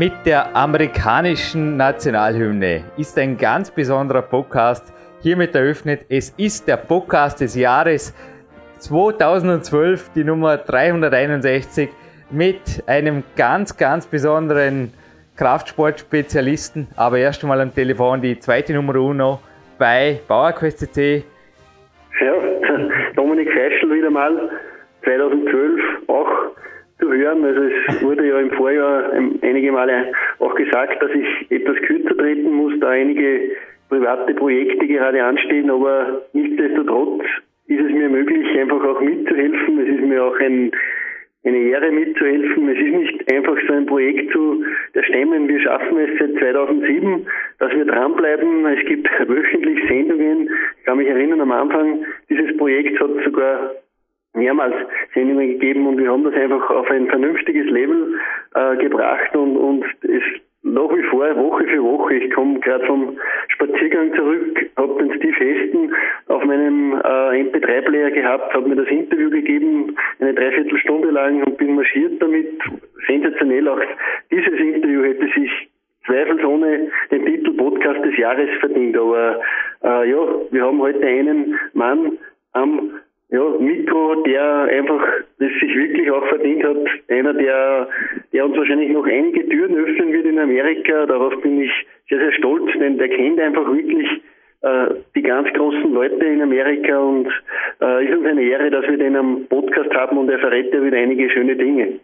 mit der amerikanischen Nationalhymne ist ein ganz besonderer Podcast hiermit eröffnet. Es ist der Podcast des Jahres 2012, die Nummer 361, mit einem ganz, ganz besonderen Kraftsportspezialisten. Aber erst einmal am Telefon die zweite Nummer uno bei PowerQuest CC. Ja, Dominik Feischl wieder mal, 2012 auch zu hören. Also es wurde ja im Vorjahr einige Male auch gesagt, dass ich etwas kürzer treten muss, da einige private Projekte gerade anstehen, aber nichtsdestotrotz ist es mir möglich, einfach auch mitzuhelfen. Es ist mir auch ein, eine Ehre mitzuhelfen. Es ist nicht einfach so ein Projekt zu erstemmen. Wir schaffen es seit 2007, dass wir dranbleiben. Es gibt wöchentlich Sendungen. Ich kann mich erinnern, am Anfang dieses Projekts hat sogar mehrmals Sendungen gegeben und wir haben das einfach auf ein vernünftiges Level äh, gebracht und, und es nach wie vor Woche für Woche. Ich komme gerade vom Spaziergang zurück, habe den Steve Heston auf meinem äh, MP3-Player gehabt, habe mir das Interview gegeben, eine Dreiviertelstunde lang und bin marschiert damit. Sensationell auch dieses Interview hätte sich zweifelsohne den Titel Podcast des Jahres verdient. Aber äh, ja, wir haben heute einen Mann am ja, Mikro, der einfach das sich wirklich auch verdient hat. Einer, der, der uns wahrscheinlich noch einige Türen öffnen wird in Amerika. Darauf bin ich sehr, sehr stolz, denn der kennt einfach wirklich äh, die ganz großen Leute in Amerika und äh, ist uns eine Ehre, dass wir den am Podcast haben und er verrät ja wieder einige schöne Dinge.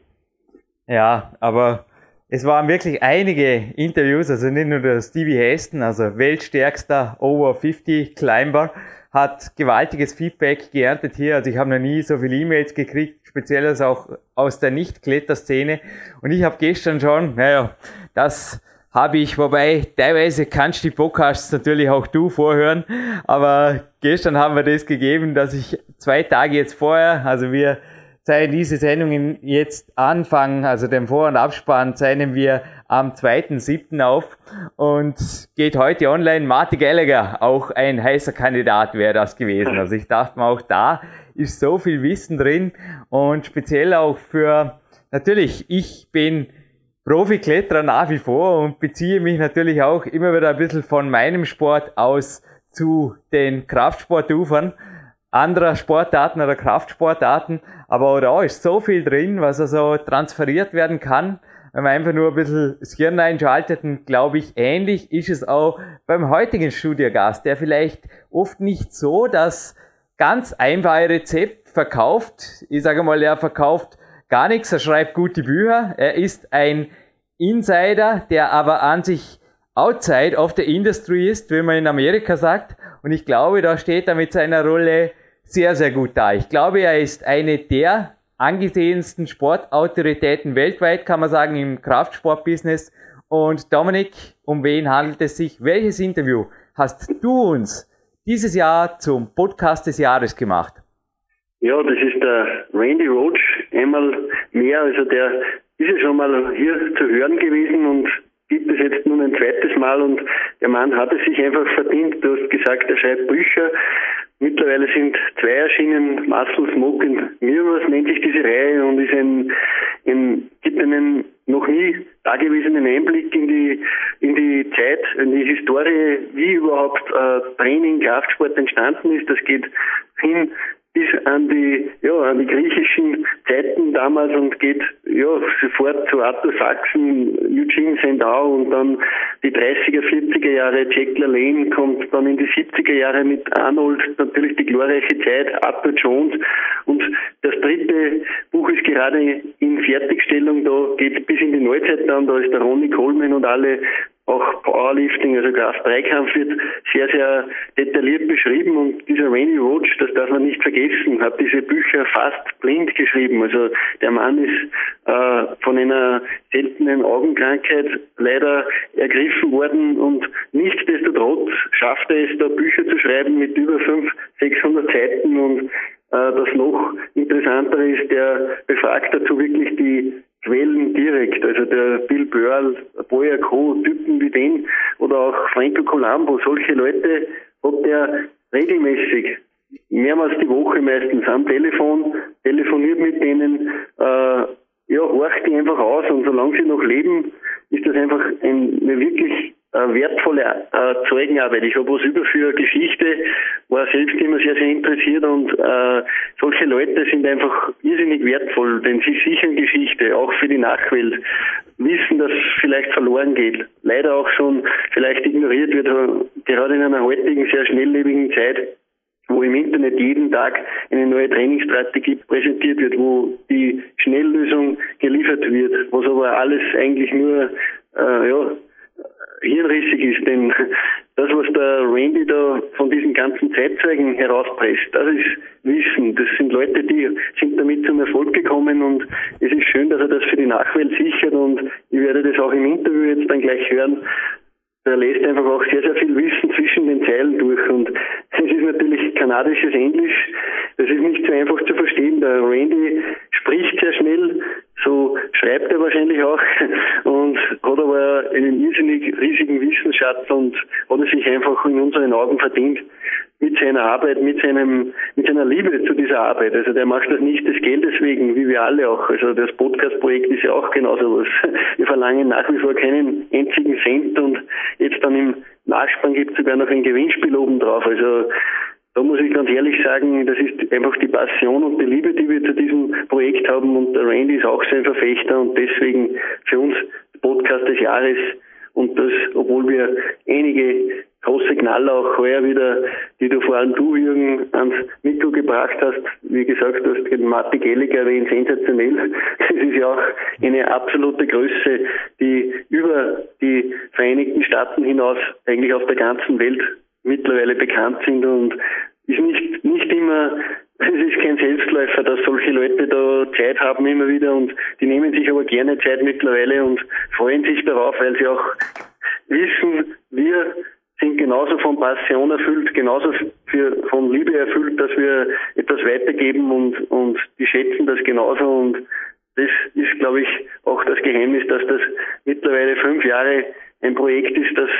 Ja, aber es waren wirklich einige Interviews, also nicht nur der Stevie Heston, also weltstärkster Over 50 Climber, hat gewaltiges Feedback geerntet hier. Also ich habe noch nie so viele E-Mails gekriegt, speziell also auch aus der Nicht-Kletterszene. Und ich habe gestern schon, naja, das habe ich, wobei teilweise kannst du die Podcasts natürlich auch du vorhören, aber gestern haben wir das gegeben, dass ich zwei Tage jetzt vorher, also wir zeigen diese Sendungen jetzt anfangen, also den Vor- und Abspann zeichnen wir am 2.7. auf und geht heute online. Marty Gallagher, auch ein heißer Kandidat wäre das gewesen. Also ich dachte mir auch da ist so viel Wissen drin und speziell auch für, natürlich, ich bin Profikletterer nach wie vor und beziehe mich natürlich auch immer wieder ein bisschen von meinem Sport aus zu den Kraftsportufern anderer Sportarten oder Kraftsportarten, aber da ist so viel drin, was also transferiert werden kann, wenn man einfach nur ein bisschen das Hirn einschaltet und glaube ich, ähnlich ist es auch beim heutigen Studiogast, der vielleicht oft nicht so das ganz einfache Rezept verkauft. Ich sage mal, er verkauft gar nichts, er schreibt gute Bücher, er ist ein Insider, der aber an sich outside of the industry ist, wie man in Amerika sagt. Und ich glaube, da steht er mit seiner Rolle sehr, sehr gut da. Ich glaube, er ist eine der angesehensten Sportautoritäten weltweit, kann man sagen, im Kraftsportbusiness. Und Dominik, um wen handelt es sich? Welches Interview hast du uns dieses Jahr zum Podcast des Jahres gemacht? Ja, das ist der Randy Roach, einmal mehr, also der ist ja schon mal hier zu hören gewesen und gibt es jetzt nun ein zweites Mal und der Mann hat es sich einfach verdient. Du hast gesagt, er schreibt Bücher. Mittlerweile sind zwei erschienen, Muscle Smoke and Mirrors nennt sich diese Reihe und ist ein, ein gibt einen noch nie dagewesenen Einblick in die in die Zeit, in die Historie, wie überhaupt äh, Training, Kraftsport entstanden ist. Das geht hin bis an die, ja, an die griechischen Zeiten damals und geht ja sofort zu Arthur Sachsen, Eugene Sendau und dann die 30er, 40er Jahre, Jack LaLanne kommt dann in die 70er Jahre mit Arnold, natürlich die glorreiche Zeit, Arthur Jones. Und das dritte Buch ist gerade in Fertigstellung, da geht bis in die Neuzeit dann, da ist der Ronnie Coleman und alle auch Powerlifting, also Kraft-Dreikampf wird sehr, sehr detailliert beschrieben und dieser Randy Roach, das darf man nicht vergessen, hat diese Bücher fast blind geschrieben. Also der Mann ist äh, von einer seltenen Augenkrankheit leider ergriffen worden und nichtsdestotrotz schafft er es, da Bücher zu schreiben mit über 500, 600 Seiten und äh, das noch interessantere ist, der befragt dazu wirklich die Quellen direkt, also der Bill Burl, Boyer Co., Typen wie den oder auch Franco Colombo, solche Leute hat er regelmäßig, mehrmals die Woche meistens am Telefon, telefoniert mit denen, äh, ja, horcht die einfach aus und solange sie noch leben, ist das einfach eine wirklich wertvolle äh, Zeugenarbeit. Ich habe was über für Geschichte, war selbst immer sehr, sehr interessiert und äh, solche Leute sind einfach irrsinnig wertvoll, denn sie sichern Geschichte, auch für die Nachwelt. Wissen, dass vielleicht verloren geht, leider auch schon vielleicht ignoriert wird, gerade in einer heutigen, sehr schnelllebigen Zeit wo im Internet jeden Tag eine neue Trainingsstrategie präsentiert wird, wo die Schnelllösung geliefert wird, was aber alles eigentlich nur äh, ja, hirnrissig ist, denn das, was der Randy da von diesen ganzen Zeitzeugen herauspresst, das ist Wissen. Das sind Leute, die sind damit zum Erfolg gekommen und es ist schön, dass er das für die Nachwelt sichert und ich werde das auch im Interview jetzt dann gleich hören. Er lässt einfach auch sehr, sehr viel Wissen zwischen den Zeilen durch und es ist natürlich kanadisches Englisch. Das ist nicht so einfach zu verstehen. Der Randy spricht sehr schnell, so schreibt er wahrscheinlich auch und hat aber einen irrsinnig riesigen Wissensschatz und hat er sich einfach in unseren Augen verdient mit seiner Arbeit, mit seinem, mit seiner Liebe zu dieser Arbeit. Also der macht das nicht des Geldes wegen, wie wir alle auch. Also das Podcast-Projekt ist ja auch genauso was. Wir verlangen nach wie vor keinen einzigen Cent und jetzt dann im Nachspann gibt es sogar noch ein Gewinnspiel obendrauf. Also da muss ich ganz ehrlich sagen, das ist einfach die Passion und die Liebe, die wir zu diesem Projekt haben. Und der Randy ist auch so ein Verfechter und deswegen für uns Podcast des Jahres. Und das, obwohl wir einige große Knaller auch heuer wieder, die du vor allem du, Jürgen, ans Mikro gebracht hast. Wie gesagt, du hast den Martin Gelliger erwähnt, sensationell. Das ist ja auch eine absolute Größe, die über die Vereinigten Staaten hinaus eigentlich auf der ganzen Welt mittlerweile bekannt sind und ist nicht, nicht immer, es ist kein Selbstläufer, dass solche Leute da Zeit haben immer wieder und die nehmen sich aber gerne Zeit mittlerweile und freuen sich darauf, weil sie auch wissen, wir sind genauso von Passion erfüllt, genauso für, von Liebe erfüllt, dass wir etwas weitergeben und, und die schätzen das genauso und das ist, glaube ich, auch das Geheimnis, dass das mittlerweile fünf Jahre ein Projekt ist, das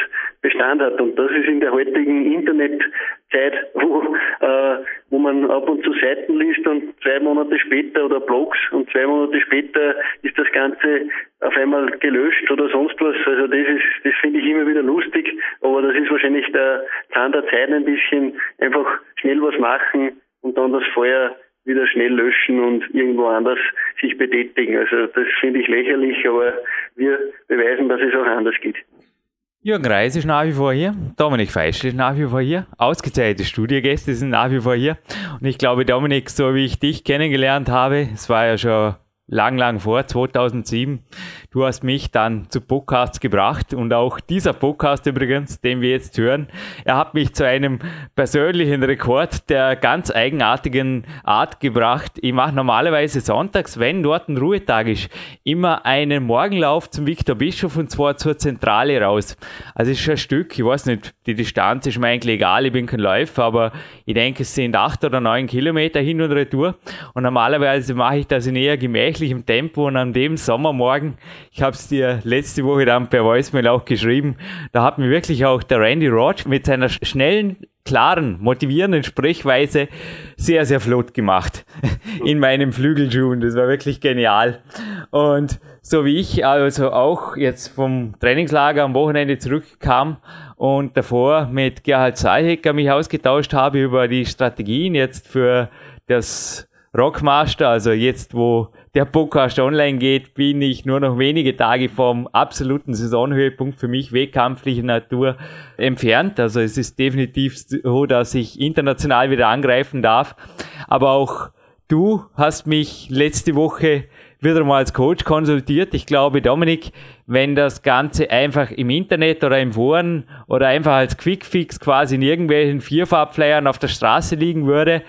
Bestand hat. Und das ist in der heutigen Internetzeit, wo, äh, wo man ab und zu Seiten liest und zwei Monate später oder Blogs und zwei Monate später ist das Ganze auf einmal gelöscht oder sonst was. Also das ist, das finde ich immer wieder lustig, aber das ist wahrscheinlich der Zahn der Zeit ein bisschen einfach schnell was machen und dann das Feuer wieder schnell löschen und irgendwo anders sich betätigen. Also das finde ich lächerlich, aber wir beweisen, dass es auch anders geht. Jürgen Reis ist nach wie vor hier, Dominik Feischl ist nach wie vor hier, ausgezeichnete Studiogäste sind nach wie vor hier. Und ich glaube, Dominik, so wie ich dich kennengelernt habe, es war ja schon lang, lang vor, 2007. Du hast mich dann zu Podcasts gebracht und auch dieser Podcast übrigens, den wir jetzt hören, er hat mich zu einem persönlichen Rekord der ganz eigenartigen Art gebracht. Ich mache normalerweise sonntags, wenn dort ein Ruhetag ist, immer einen Morgenlauf zum Viktor Bischof und zwar zur Zentrale raus. Also es ist ein Stück, ich weiß nicht, die Distanz ist mir eigentlich egal, ich bin kein Läufer, aber ich denke, es sind acht oder neun Kilometer hin und retour und normalerweise mache ich das in eher gemächlich tatsächlich Tempo und an dem Sommermorgen, ich habe es dir letzte Woche dann per Voicemail auch geschrieben, da hat mir wirklich auch der Randy Roach mit seiner schnellen, klaren, motivierenden Sprechweise sehr, sehr flott gemacht in meinem Flügelschuhen. Das war wirklich genial. Und so wie ich also auch jetzt vom Trainingslager am Wochenende zurückkam und davor mit Gerhard Seihecker mich ausgetauscht habe über die Strategien jetzt für das Rockmaster, also jetzt wo der Podcast online geht, bin ich nur noch wenige Tage vom absoluten Saisonhöhepunkt für mich wettkampflicher Natur entfernt. Also es ist definitiv so, dass ich international wieder angreifen darf. Aber auch du hast mich letzte Woche wieder mal als Coach konsultiert. Ich glaube, Dominik, wenn das Ganze einfach im Internet oder im Foren oder einfach als Quickfix quasi in irgendwelchen Vierfarbflyern auf der Straße liegen würde,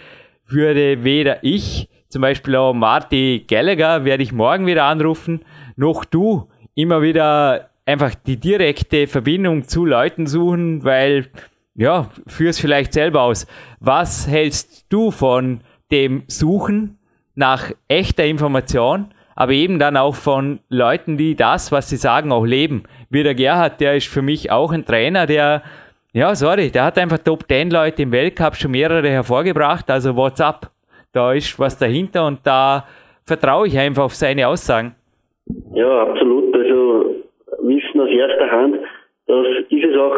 würde weder ich zum Beispiel auch Marty Gallagher werde ich morgen wieder anrufen, noch du immer wieder einfach die direkte Verbindung zu Leuten suchen, weil, ja, führ's vielleicht selber aus. Was hältst du von dem Suchen nach echter Information, aber eben dann auch von Leuten, die das, was sie sagen, auch leben? Wie der Gerhard, der ist für mich auch ein Trainer, der, ja, sorry, der hat einfach Top 10 Leute im Weltcup schon mehrere hervorgebracht, also WhatsApp da ist was dahinter und da vertraue ich einfach auf seine Aussagen. Ja, absolut. Also Wissen aus erster Hand, das ist es auch,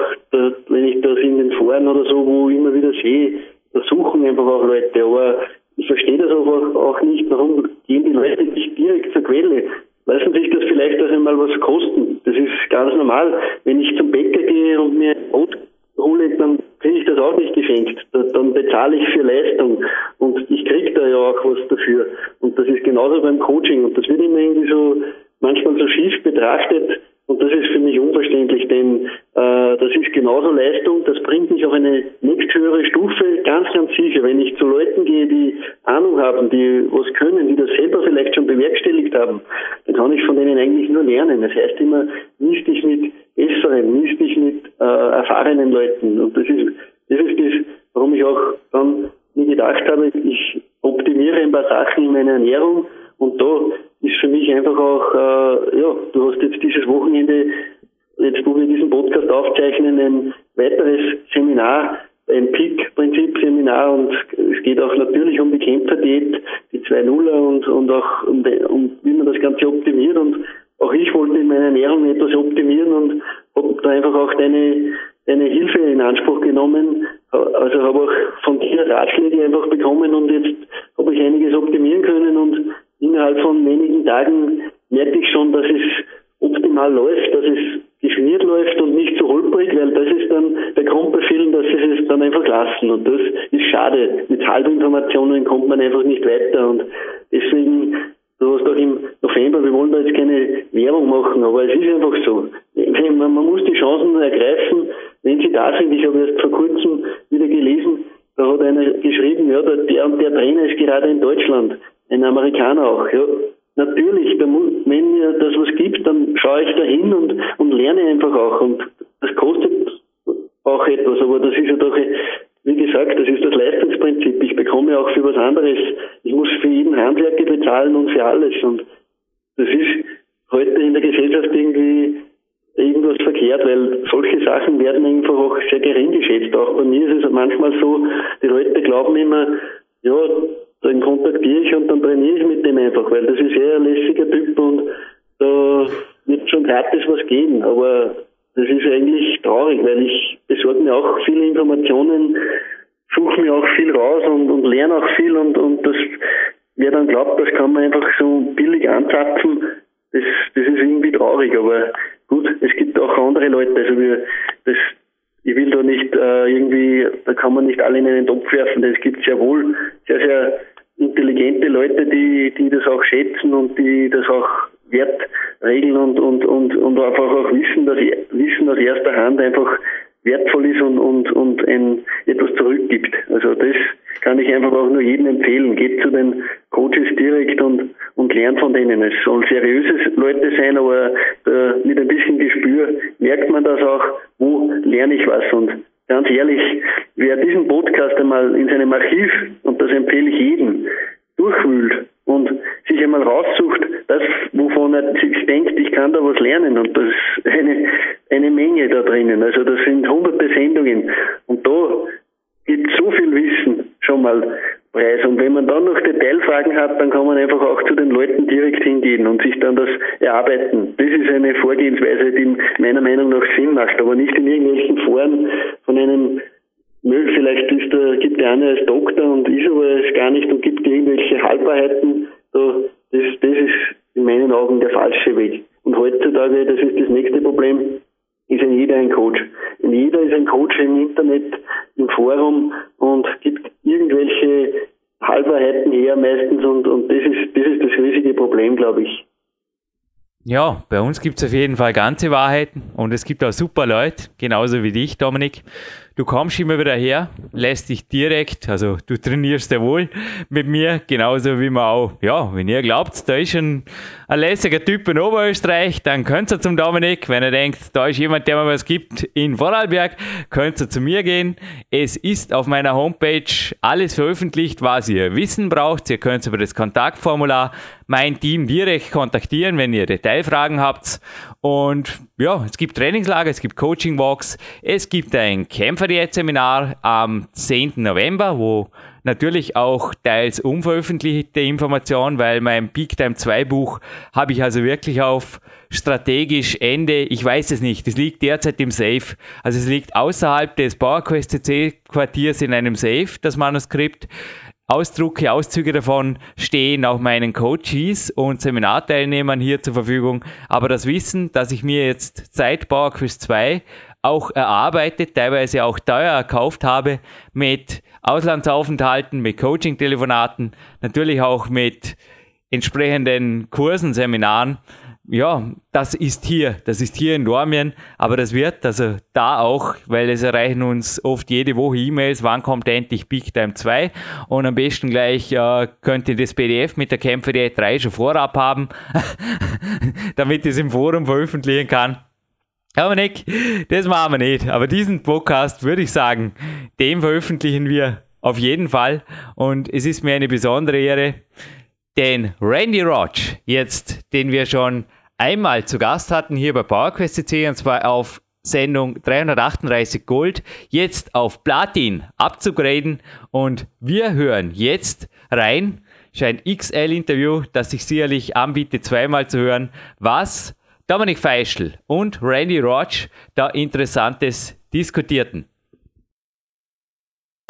wenn ich das in den Foren oder so, wo immer wieder sehe, da suchen einfach auch Leute, aber ich verstehe das auch, auch nicht, warum gehen die Leute nicht direkt zur Quelle. Lassen sich das vielleicht auch einmal was kosten. Das ist ganz normal. Wenn ich zum Bäcker gehe und mir ein Brot hole, dann kriege ich das auch nicht geschenkt. Dann bezahle ich für Leistung und ich kriege da ja auch was dafür. Und das ist genauso beim Coaching und das wird immer irgendwie so manchmal so schief betrachtet und das ist für mich unverständlich, denn äh, das ist genauso Leistung, das bringt mich auf eine nächsthöhere Stufe, ganz, ganz sicher. Wenn ich zu Leuten gehe, die Ahnung haben, die was können, die das selber vielleicht schon bewerkstelligt haben, dann kann ich von denen eigentlich nur lernen. Das heißt immer, misst dich mit besseren, misst mit äh, erfahrenen Leuten. Und das ist, das ist das, warum ich auch dann mir gedacht habe, ich optimiere ein paar Sachen in meiner Ernährung. Und da ist für mich einfach auch, äh, ja, du hast jetzt dieses Wochenende, jetzt wo wir diesen Podcast aufzeichnen, ein weiteres Seminar, ein Peak-Prinzip-Seminar und es geht auch natürlich um die Kämpferdiät, die 2.0er und, und auch um, die, um wie man das Ganze optimiert. Und auch ich wollte in meiner Ernährung etwas optimieren und habe da einfach auch deine, deine Hilfe in Anspruch genommen. Also habe auch von dir Ratschläge einfach bekommen und jetzt habe ich einiges optimieren können und innerhalb von wenigen Tagen merke ich schon, dass es optimal läuft, dass es definiert läuft und nicht so holprig, weil das ist dann der Grund bei vielen, dass sie es dann einfach lassen und das ist schade. Mit Halbinformationen kommt man einfach nicht weiter und deswegen Du hast auch im November, wir wollen da jetzt keine Werbung machen, aber es ist einfach so. Man, muss die Chancen ergreifen, wenn sie da sind. Ich habe erst vor kurzem wieder gelesen, da hat einer geschrieben, ja, der und der Trainer ist gerade in Deutschland, ein Amerikaner auch. Ja, natürlich, wenn mir das was gibt, dann schaue ich da hin und, und lerne einfach auch. Und das kostet auch etwas, aber das ist ja doch wie gesagt, das ist das Leistungsprinzip. Ich bekomme auch für was anderes. Ich muss für jeden Handwerker bezahlen und für alles. Und das ist heute in der Gesellschaft irgendwie irgendwas verkehrt, weil solche Sachen werden einfach auch sehr gering geschätzt. Auch bei mir ist es manchmal so, die Leute glauben immer, ja, dann kontaktiere ich und dann trainiere ich mit dem einfach, weil das ist eher ein lässiger Typ und da wird schon gratis was gehen. Aber das ist eigentlich traurig, weil ich besorge mir auch viele Informationen, suche mir auch viel raus und, und lerne auch viel und, und das, wer dann glaubt, das kann man einfach so billig anzapfen, das, das ist irgendwie traurig, aber gut, es gibt auch andere Leute, also wir, das, ich will da nicht äh, irgendwie, da kann man nicht alle in einen Topf werfen, es gibt sehr wohl sehr, sehr intelligente Leute, die, die das auch schätzen und die das auch Wertregeln und, und, und, und einfach auch wissen, dass Wissen aus erster Hand einfach wertvoll ist und, und, und ein, etwas zurückgibt. Also das kann ich einfach auch nur jedem empfehlen. Geht zu den Coaches direkt und, und lernt von denen. Es sollen seriöse Leute sein, aber äh, mit ein bisschen Gespür merkt man das auch, wo lerne ich was. Und ganz ehrlich, wer diesen Podcast einmal in seinem Archiv, und das empfehle ich jedem, durchwühlt und sich einmal raussucht, das, wovon er sich denkt, ich kann da was lernen. Und das ist eine, eine Menge da drinnen. Also das sind hunderte Sendungen. Und da gibt so viel Wissen schon mal preis. Und wenn man dann noch Detailfragen hat, dann kann man einfach auch zu den Leuten direkt hingehen und sich dann das erarbeiten. Das ist eine Vorgehensweise, die meiner Meinung nach Sinn macht, aber nicht in irgendwelchen Foren von einem Müll, vielleicht ist der, gibt der eine als Doktor und ist aber es gar nicht und gibt irgendwelche Halbwahrheiten. Da Das, das ist in meinen Augen der falsche Weg. Und heutzutage, das ist das nächste Problem, ist ein jeder ein Coach. Ein jeder ist ein Coach im Internet, im Forum und gibt irgendwelche Halbwahrheiten her meistens und, und das ist das ist das riesige Problem, glaube ich. Ja, bei uns gibt es auf jeden Fall ganze Wahrheiten und es gibt auch super Leute, genauso wie dich, Dominik. Du kommst immer wieder her, lässt dich direkt, also du trainierst ja wohl mit mir, genauso wie man auch, ja, wenn ihr glaubt, da ist ein, ein lässiger Typ in Oberösterreich, dann könnt ihr zum Dominik. Wenn ihr denkt, da ist jemand, der mir was gibt in Vorarlberg, könnt ihr zu mir gehen. Es ist auf meiner Homepage alles veröffentlicht, was ihr wissen braucht. Ihr könnt über das Kontaktformular mein Team direkt kontaktieren, wenn ihr Detailfragen habt. Und ja, es gibt Trainingslager, es gibt Coaching-Walks, es gibt ein Kämpferdiät-Seminar am 10. November, wo natürlich auch teils unveröffentlichte Informationen, weil mein Peak Time 2 Buch habe ich also wirklich auf strategisch Ende, ich weiß es nicht, es liegt derzeit im Safe. Also es liegt außerhalb des PowerQuest CC Quartiers in einem Safe, das Manuskript. Ausdrucke, Auszüge davon stehen auch meinen Coaches und Seminarteilnehmern hier zur Verfügung. Aber das Wissen, das ich mir jetzt seit PowerQuest 2 auch erarbeitet, teilweise auch teuer erkauft habe, mit Auslandsaufenthalten, mit Coaching-Telefonaten, natürlich auch mit entsprechenden Kursen, Seminaren, ja, das ist hier, das ist hier in Dormien, aber das wird, also da auch, weil es erreichen uns oft jede Woche E-Mails, wann kommt endlich Big Time 2 und am besten gleich äh, könnt ihr das PDF mit der Kämpfer Diät 3 schon vorab haben, damit ich es im Forum veröffentlichen kann. Aber Nick, das machen wir nicht. Aber diesen Podcast würde ich sagen, den veröffentlichen wir auf jeden Fall. Und es ist mir eine besondere Ehre, den Randy Roach, jetzt, den wir schon einmal zu Gast hatten hier bei PowerQuest CC und zwar auf Sendung 338 Gold, jetzt auf Platin abzugraden und wir hören jetzt rein, ein XL-Interview, das sich sicherlich anbietet, zweimal zu hören, was Dominik Feischl und Randy Roach da Interessantes diskutierten.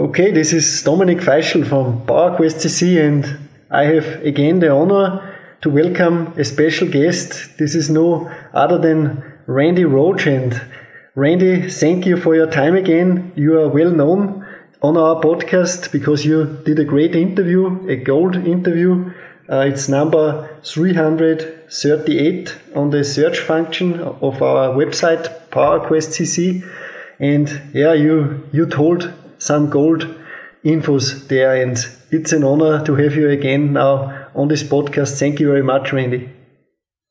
Okay, this is Dominic Feischl from PowerQuest CC and I have again the honor to welcome a special guest. This is no other than Randy Roach. And Randy, thank you for your time again. You are well known on our podcast because you did a great interview, a gold interview. Uh, it's number 338 on the search function of our website, PowerQuest CC. And yeah, you, you told some gold infos there and it's an honor to have you again now on this podcast. Thank you very much, Randy.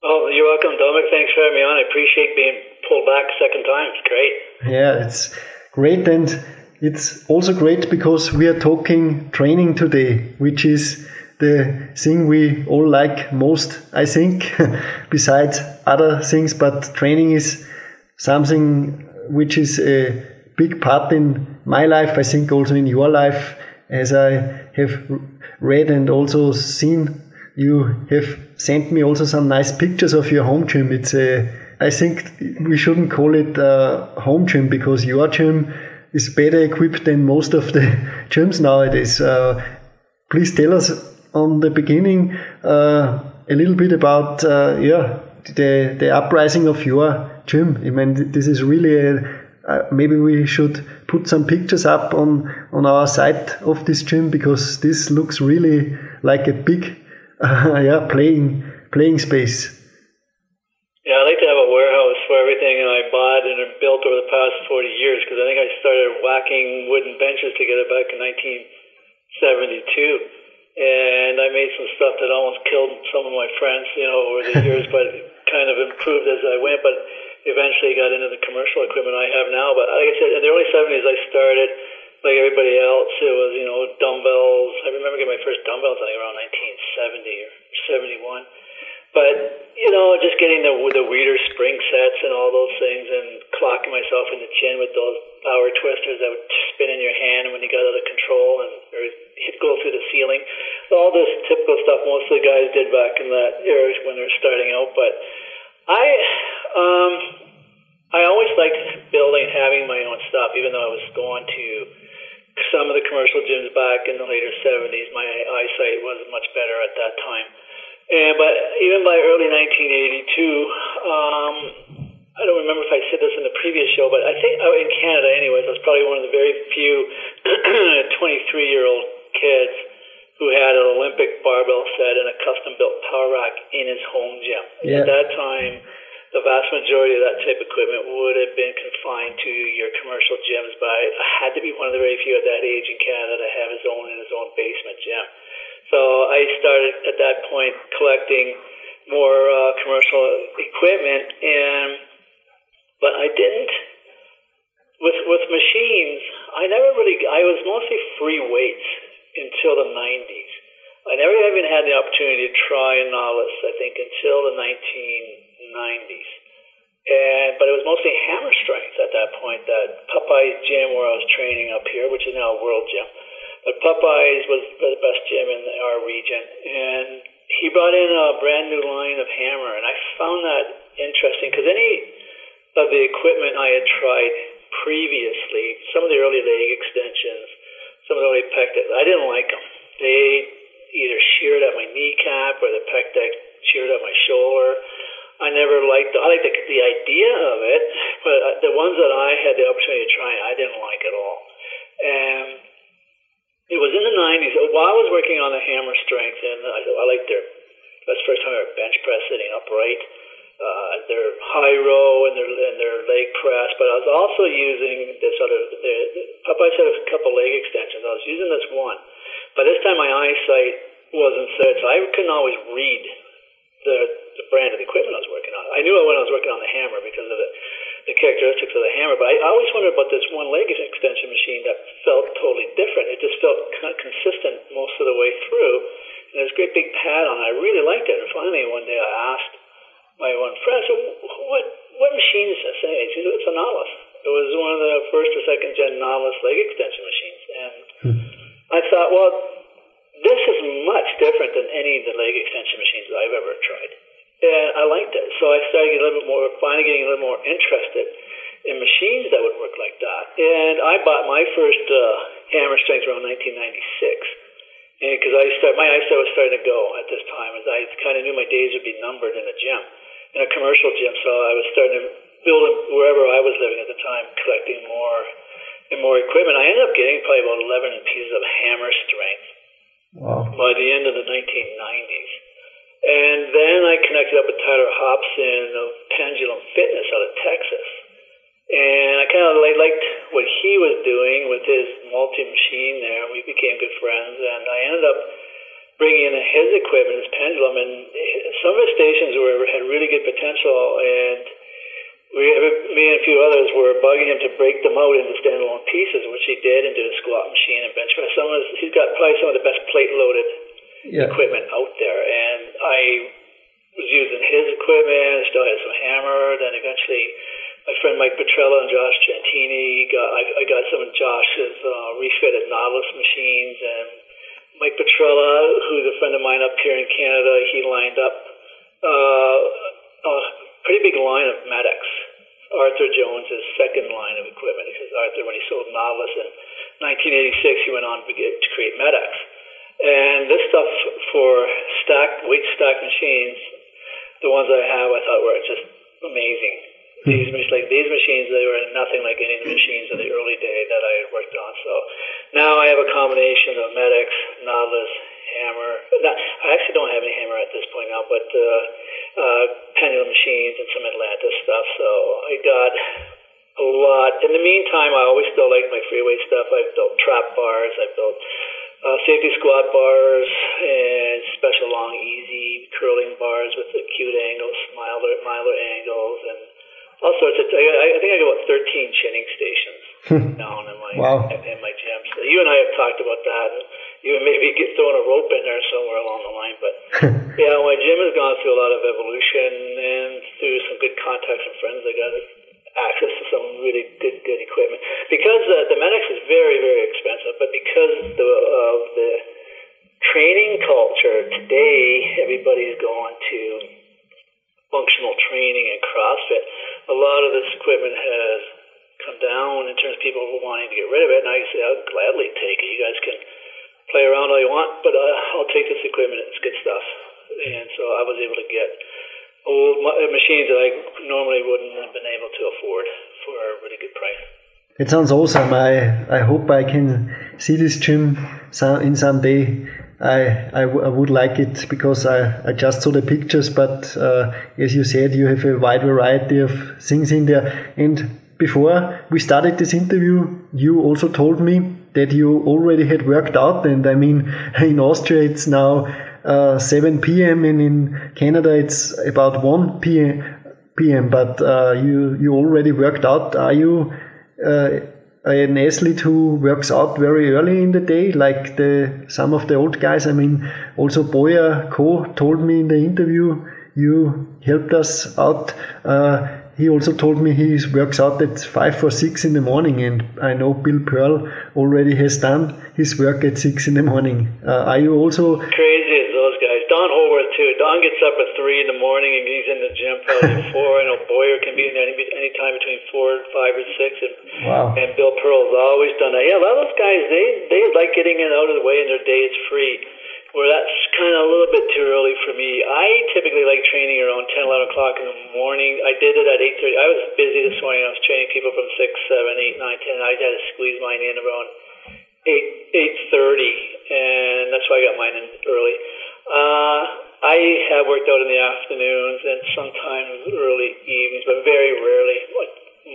Oh, you're welcome, Dominic. Thanks for having me on. I appreciate being pulled back a second time. It's great. Yeah, it's great. And it's also great because we are talking training today, which is the thing we all like most, I think, besides other things. But training is something which is a big part in my life, I think also in your life, as I have read and also seen you have sent me also some nice pictures of your home gym. It's a, I think we shouldn't call it a home gym because your gym is better equipped than most of the gyms nowadays. Uh, please tell us on the beginning uh, a little bit about uh, yeah the the uprising of your gym. I mean, this is really a, uh, maybe we should put some pictures up on on our site of this gym because this looks really like a big uh, yeah playing playing space. Yeah, I like to have a warehouse for everything I bought and built over the past 40 years because I think I started whacking wooden benches together back in 1972. And I made some stuff that almost killed some of my friends, you know, over the years, but it kind of improved as I went. But eventually got into the commercial equipment I have now. But like I said, in the early 70s, I started like everybody else. It was, you know, dumbbells. I remember getting my first dumbbells, I think, around 1970 or 71. But, you know, just getting the, the Weider spring sets and all those things and clocking myself in the chin with those power twisters that would spin in your hand when you got out of control and or hit go through the ceiling. All this typical stuff most of the guys did back in that era when they were starting out. But I um, I always liked building, having my own stuff, even though I was going to some of the commercial gyms back in the later 70s. My eyesight was much better at that time. And but even by early 1982, um, I don't remember if I said this in the previous show, but I think oh, in Canada, anyways, I was probably one of the very few 23 year old kids who had an Olympic barbell set and a custom built power rack in his home gym. Yeah. At that time, the vast majority of that type of equipment would have been confined to your commercial gyms, but I had to be one of the very few at that age in Canada to have his own in his own basement gym. So I started at that point collecting more uh, commercial equipment, and but I didn't with with machines. I never really. I was mostly free weights until the 90s. I never even had the opportunity to try a Nautilus, I think, until the 1990s. And, but it was mostly hammer strength at that point. That Popeye's gym where I was training up here, which is now a world gym, but Popeye's was the best gym in our region. And he brought in a brand new line of hammer, and I found that interesting because any of the equipment I had tried previously, some of the early leg extensions, some of the early pec decks. I didn't like them. They either sheared at my kneecap or the pec deck sheared at my shoulder. I never liked. The, I liked the, the idea of it, but the ones that I had the opportunity to try, I didn't like at all. And it was in the '90s while I was working on the hammer strength, and I, I liked their. That's the first time I ever bench press sitting upright uh, their high row and their and their leg press, but I was also using this other. The, Popeye said a couple leg extensions. I was using this one, but this time my eyesight wasn't set, so I couldn't always read the the brand of the equipment I was working on. I knew when I was working on the hammer because of the the characteristics of the hammer, but I always wondered about this one leg extension machine that felt totally different. It just felt kind of consistent most of the way through, and there's a great big pad on it. I really liked it. And finally, one day I asked my one friend said, "What what machine is this?" And he said, "It's a Nautilus." It was one of the first or second gen Nautilus leg extension machines, and hmm. I thought, well, this is much different than any of the leg extension machines that I've ever tried, and I liked it. So I started getting a little bit more, finally getting a little more interested in machines that would work like that. And I bought my first uh, hammer strength around 1996 because I start my eyesight was starting to go at this time, as I kind of knew my days would be numbered in the gym in a commercial gym, so I was starting to build wherever I was living at the time, collecting more and more equipment. I ended up getting probably about 11 pieces of hammer strength wow. by the end of the 1990s. And then I connected up with Tyler Hobson of Pendulum Fitness out of Texas. And I kind of liked what he was doing with his multi machine there. We became good friends, and I ended up bringing in his equipment, his pendulum, and some of his stations were had really good potential, and we, me and a few others were bugging him to break them out into standalone pieces, which he did into a squat machine and bench press. Some of his, he's got probably some of the best plate loaded yeah. equipment out there, and I was using his equipment, still had some hammer, then eventually my friend Mike Petrella and Josh Trentine got I, I got some of Josh's uh, refitted Nautilus machines and Mike Petrella, who's a friend of mine up here in Canada, he lined up uh, a pretty big line of MedX. Arthur Jones' second line of equipment, because Arthur, when he sold Nautilus in 1986, he went on to, get, to create medics. And this stuff for stack weight stack machines, the ones I have, I thought were just amazing. These like these machines, they were nothing like any of the machines of the early day that I had worked on. So now I have a combination of MedX, Nautilus, Hammer. Not, I actually don't have any Hammer at this point now, but uh, uh, pendulum machines and some Atlantis stuff. So I got a lot. In the meantime, I always still like my free weight stuff. I've built trap bars. I've built uh, safety squat bars and special long, easy curling bars with acute angles, milder, milder angles, and all sorts of. I, I think I got about 13 chinning stations down in my wow. in my gym. So you and I have talked about that. And even maybe get throwing a rope in there somewhere along the line. But yeah, my gym has gone through a lot of evolution and through some good contacts and friends. I got access to some really good good equipment because uh, the MedX is very very expensive, but because the, of the training culture today, everybody's going to functional training and CrossFit, a lot of this equipment has come down in terms of people wanting to get rid of it. And I say, I'll gladly take it. You guys can play around all you want, but uh, I'll take this equipment. It's good stuff. and so I was able to get old machines that I normally wouldn't have been able to afford for a really good price. It sounds awesome. I, I hope I can see this gym some, in some day. I, I, w- I would like it because I, I just saw the pictures, but uh, as you said, you have a wide variety of things in there. And before we started this interview, you also told me that you already had worked out. And I mean, in Austria, it's now uh, 7 p.m. and in Canada, it's about 1 p.m. But uh, you, you already worked out. Are you uh, an athlete who works out very early in the day, like the some of the old guys. I mean, also Boyer Coe told me in the interview you helped us out. Uh, he also told me he works out at five or six in the morning, and I know Bill Pearl already has done his work at six in the morning. Uh, are you also crazy as those guys? Don Howorth too. Don gets up at three in the morning and he's in the gym probably at four. I know Boyer can be in any any time between four, and five, or six, and wow. and Bill Pearl's always done that. Yeah, a lot of those guys they they like getting in out of the way, and their day is free where that's kind of a little bit too early for me. I typically like training around 10, 11 o'clock in the morning. I did it at 8.30. I was busy this morning. I was training people from 6, 7, 8, 9, 10. I had to squeeze mine in around 8, 8.30, and that's why I got mine in early. Uh, I have worked out in the afternoons and sometimes early evenings, but very rarely.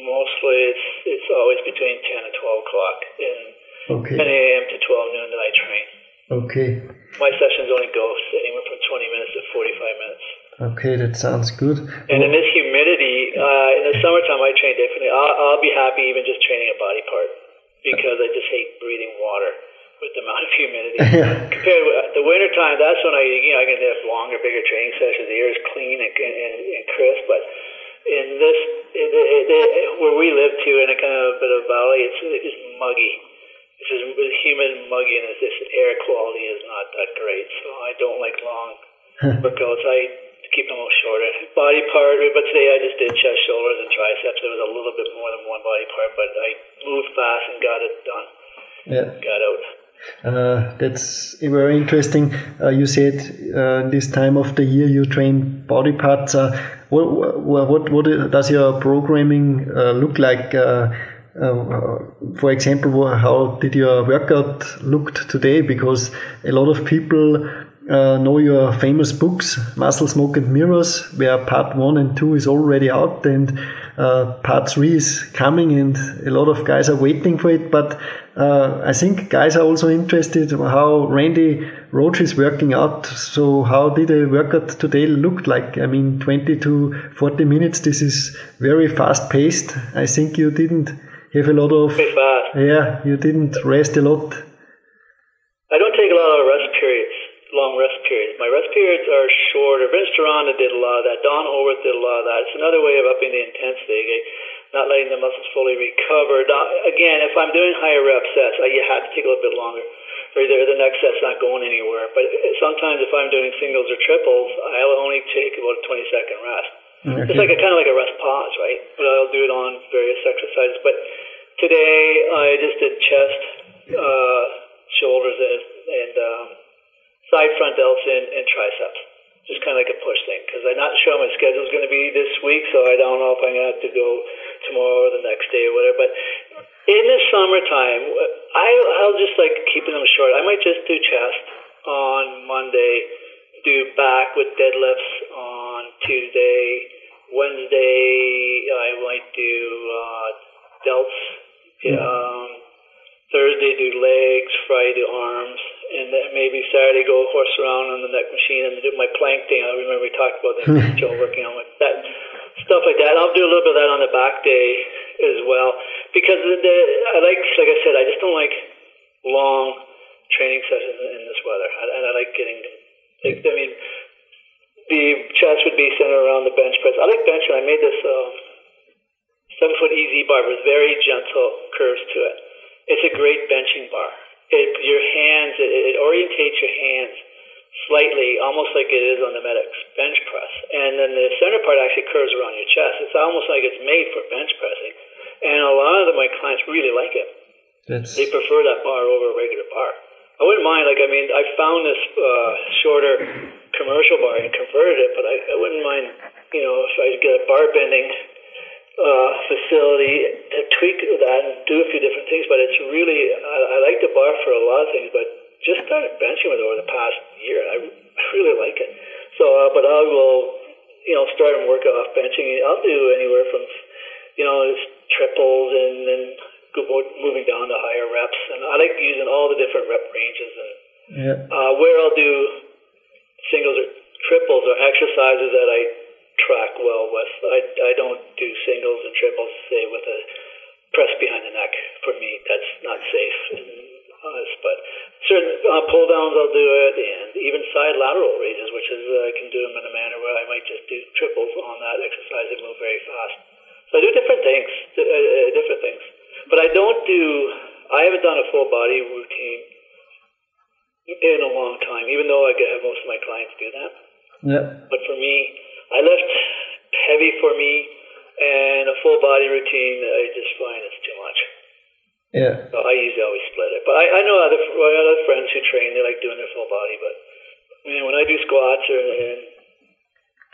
Mostly it's, it's always between 10 and 12 o'clock and okay. 10 a.m. to 12 noon that I train. Okay. My sessions only go anywhere from 20 minutes to 45 minutes. Okay, that sounds good. And in this humidity, uh, in the summertime, I train differently. I'll, I'll be happy even just training a body part because I just hate breathing water with the amount of humidity. Compared with the wintertime, that's when I, you know, I can have longer, bigger training sessions. The air is clean and, and, and crisp, but in this, it, it, it, where we live too, in a kind of a bit of valley, it's, it's just muggy this is humid and muggy, and this air quality is not that great. So I don't like long workouts. I keep them a little shorter. Body part, but today I just did chest, shoulders, and triceps. It was a little bit more than one body part, but I moved fast and got it done. Yeah. Got out. Uh, that's very interesting. Uh, you said uh, this time of the year you train body parts. Uh, what, what, what, what does your programming uh, look like? Uh, uh, for example, how did your workout look today? Because a lot of people uh, know your famous books, Muscle, Smoke and Mirrors, where part one and two is already out and uh, part three is coming and a lot of guys are waiting for it. But uh, I think guys are also interested how Randy Roach is working out. So how did a workout today look like? I mean, 20 to 40 minutes. This is very fast paced. I think you didn't have a lot of yeah you didn't rest a lot. I don't take a lot of rest periods long rest periods. My rest periods are shorter. Vince Gironda did a lot of that. Don Howorth did a lot of that. It's another way of upping the intensity not letting the muscles fully recover. Now, again if i'm doing higher rep sets I, you have to take a little bit longer or either the next set's not going anywhere. But eh, sometimes if i'm doing singles or triples i'll only take about a 20 second rest Okay. It's like a kind of like a rest pause, right? But I'll do it on various exercises. But today I just did chest, uh, shoulders, and, and um, side front delts and, and triceps. Just kind of like a push thing because I'm not sure my schedule is going to be this week, so I don't know if I'm going to have to go tomorrow or the next day or whatever. But in the summertime, I, I'll just like keeping them short. I might just do chest on Monday, do back with deadlifts on Tuesday, Wednesday, I might do uh, delts. Yeah. Um, Thursday, do legs. Friday, do arms. And then maybe Saturday, go horse around on the neck machine and do my plank thing. I remember we talked about that, Joe, working on my, that stuff like that. I'll do a little bit of that on the back day as well because the, the, I like, like I said, I just don't like long training sessions in this weather, and I like getting. Like, I mean, the chest would be centered around the bench press. I like benching. I made this uh, seven foot EZ bar with very gentle curves to it. It's a great benching bar. It, your hands, it, it orientates your hands slightly, almost like it is on the MedX bench press. And then the center part actually curves around your chest. It's almost like it's made for bench pressing. And a lot of my clients really like it. That's... They prefer that bar over a regular bar. I wouldn't mind. Like I mean, I found this uh, shorter commercial bar and converted it, but I, I wouldn't mind, you know, if I get a bar bending uh, facility to tweak that and do a few different things. But it's really, I, I like the bar for a lot of things, but just started benching with it over the past year. I, I really like it. So, uh, but I will, you know, start and work off benching. I'll do anywhere from, you know, triples and then moving down to higher reps. And I like using all the different rep ranges and Yeah. uh, where I'll do singles or triples or exercises that I track well with. I, I don't do singles and triples, say, with a press behind the neck. For me, that's not safe and honest. But certain uh, pull downs, I'll do it, and even side lateral raises, which is uh, I can do them in a manner where I might just do triples on that exercise and move very fast. So I do different things, uh, uh, different things. But I don't do. I haven't done a full body routine in a long time, even though I get have most of my clients do that. Yeah. But for me, I lift heavy for me, and a full body routine, I just find it's too much. Yeah. So I usually always split it. But I, I know other I other friends who train; they like doing their full body. But I mean, when I do squats or and,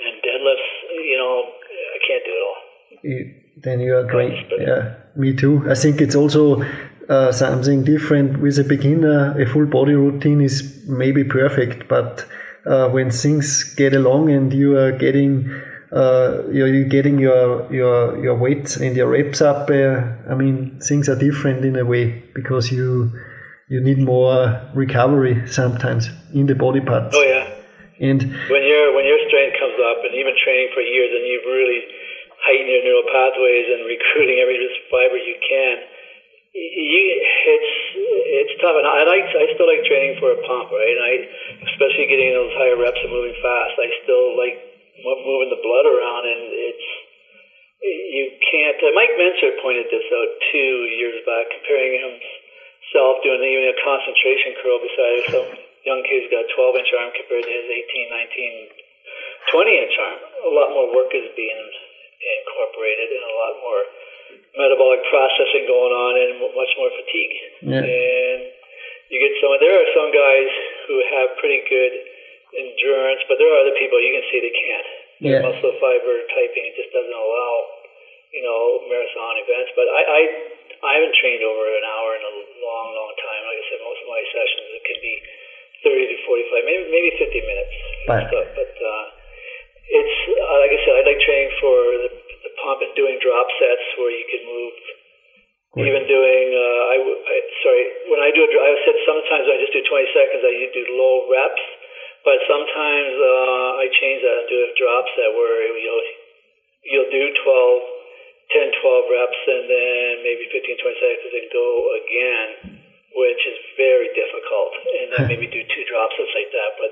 and deadlifts, you know, I can't do it all. You- Then you are great. Yeah. Me too. I think it's also uh, something different with a beginner. A full body routine is maybe perfect, but uh, when things get along and you are getting uh, you're, you're getting your your your weights and your reps up. Uh, I mean, things are different in a way because you you need more recovery sometimes in the body parts. Oh yeah. And when your when your strength comes up and you've been training for years and you've really heightened your neural pathways and recruiting every fiber you can, you it's it's tough. And I like I still like training for a pump, right? And I especially getting those higher reps and moving fast. I still like moving the blood around, and it's you can't. Uh, Mike Mentzer pointed this out two years back, comparing himself doing even a concentration curl beside some young kid who's got a 12 inch arm compared to his 18, 19, 20 inch arm. A lot more work is being incorporated and a lot more metabolic processing going on and much more fatigue. Yeah. And you get some. There are some guys who have pretty good endurance, but there are other people you can see they can't. Their Yeah. muscle fiber typing just doesn't allow, you know, marathon events. But I, I, I haven't trained over an hour in a long, long time. Like I said, most of my sessions it can be 30 to 45, maybe maybe 50 minutes. Right. Stuff. But uh, it's uh, like I said, I like training for the pump and doing drop sets where you can move. Even doing, uh, I, I sorry, when I do a, I said sometimes I just do 20 seconds. I do low reps, but sometimes uh, I change that and do a drop set where you'll you'll do 12, 10, 12 reps, and then maybe 15, 20 seconds, and go again, which is very difficult. And then maybe do two drop sets like that. But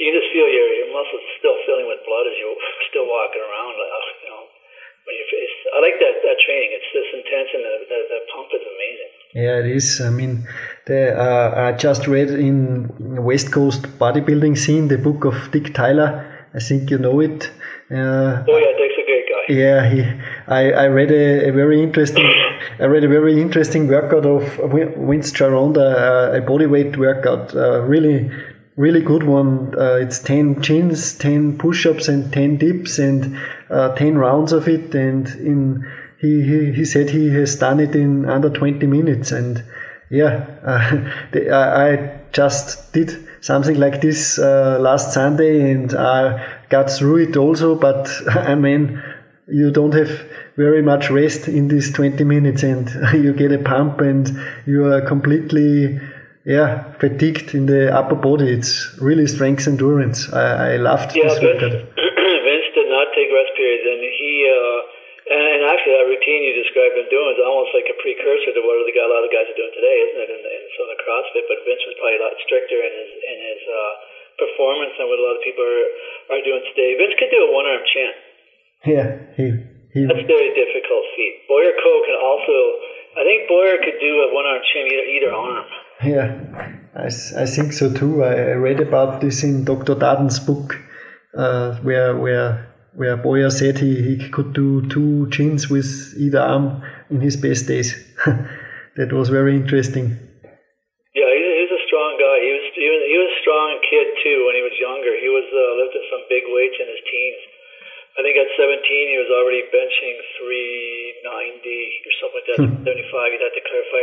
you can just feel your your muscles still filling with blood as you're still walking around. I like that that training. It's this intense, and the, the, the pump is amazing. Yeah, it is. I mean, the, uh, I just read in West Coast bodybuilding scene the book of Dick Tyler. I think you know it. Uh, Oh yeah, Dick's a great guy. yeah, he, I, I read a, a very interesting. I read a very interesting workout of Vince Gironda, uh, a bodyweight workout. Uh, really, really good one. Uh, it's ten chins, ten push-ups, and ten dips, and uh, ten rounds of it. And in he, he he said he has done it in under twenty minutes. And yeah, uh, the, I, I just did something like this uh, last Sunday, and I got through it also. But I mean you don't have very much rest in these 20 minutes and you get a pump and you are completely yeah fatigued in the upper body it's really strength endurance i, I loved Yeah, this Vince, workout Vince did not take rest periods, and he uh, and, and actually that routine you described him doing is almost like a precursor to what the a lot of guys are doing today, isn't it? In, in some of the CrossFit, but Vince was probably a lot stricter in his in his uh, performance than what a lot of people are, are doing today. Vince could do a one arm chant. yeah he he That's a very difficult feat. Boyer Coe can also, I think Boyer could do a one arm chant either either arm. Yeah I, I think so too I, read about this in dr darden's book uh, where where where Boyer said he, he could do two chins with either arm in his best days that was very interesting Yeah, he, he's a strong guy. He was he was, he was strong kid too when he was younger. He was uh, lifting some big weights in his teens. I think at 17 he was already benching 390 or something like that. Hmm. 75. You'd have to clarify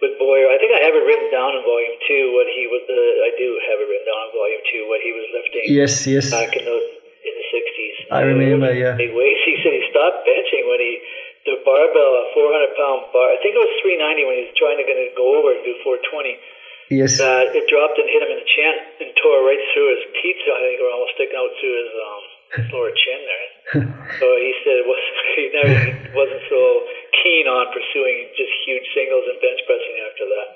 with Boyer. I think I have it written down in volume two. What he was the I do have it written down in volume two. What he was lifting. Yes, yes. Back in the in the 60s. I remember. Yeah. Big weights. He said he stopped benching when he the barbell, a 400 pound bar. I think it was 390 when he was trying to, to go over and do 420. Yes. Uh, it dropped and hit him in the chin and tore right through his teeth. I think were almost sticking out through his um, lower chin there. so he said it was he wasn't so keen on pursuing just huge singles and bench pressing after that.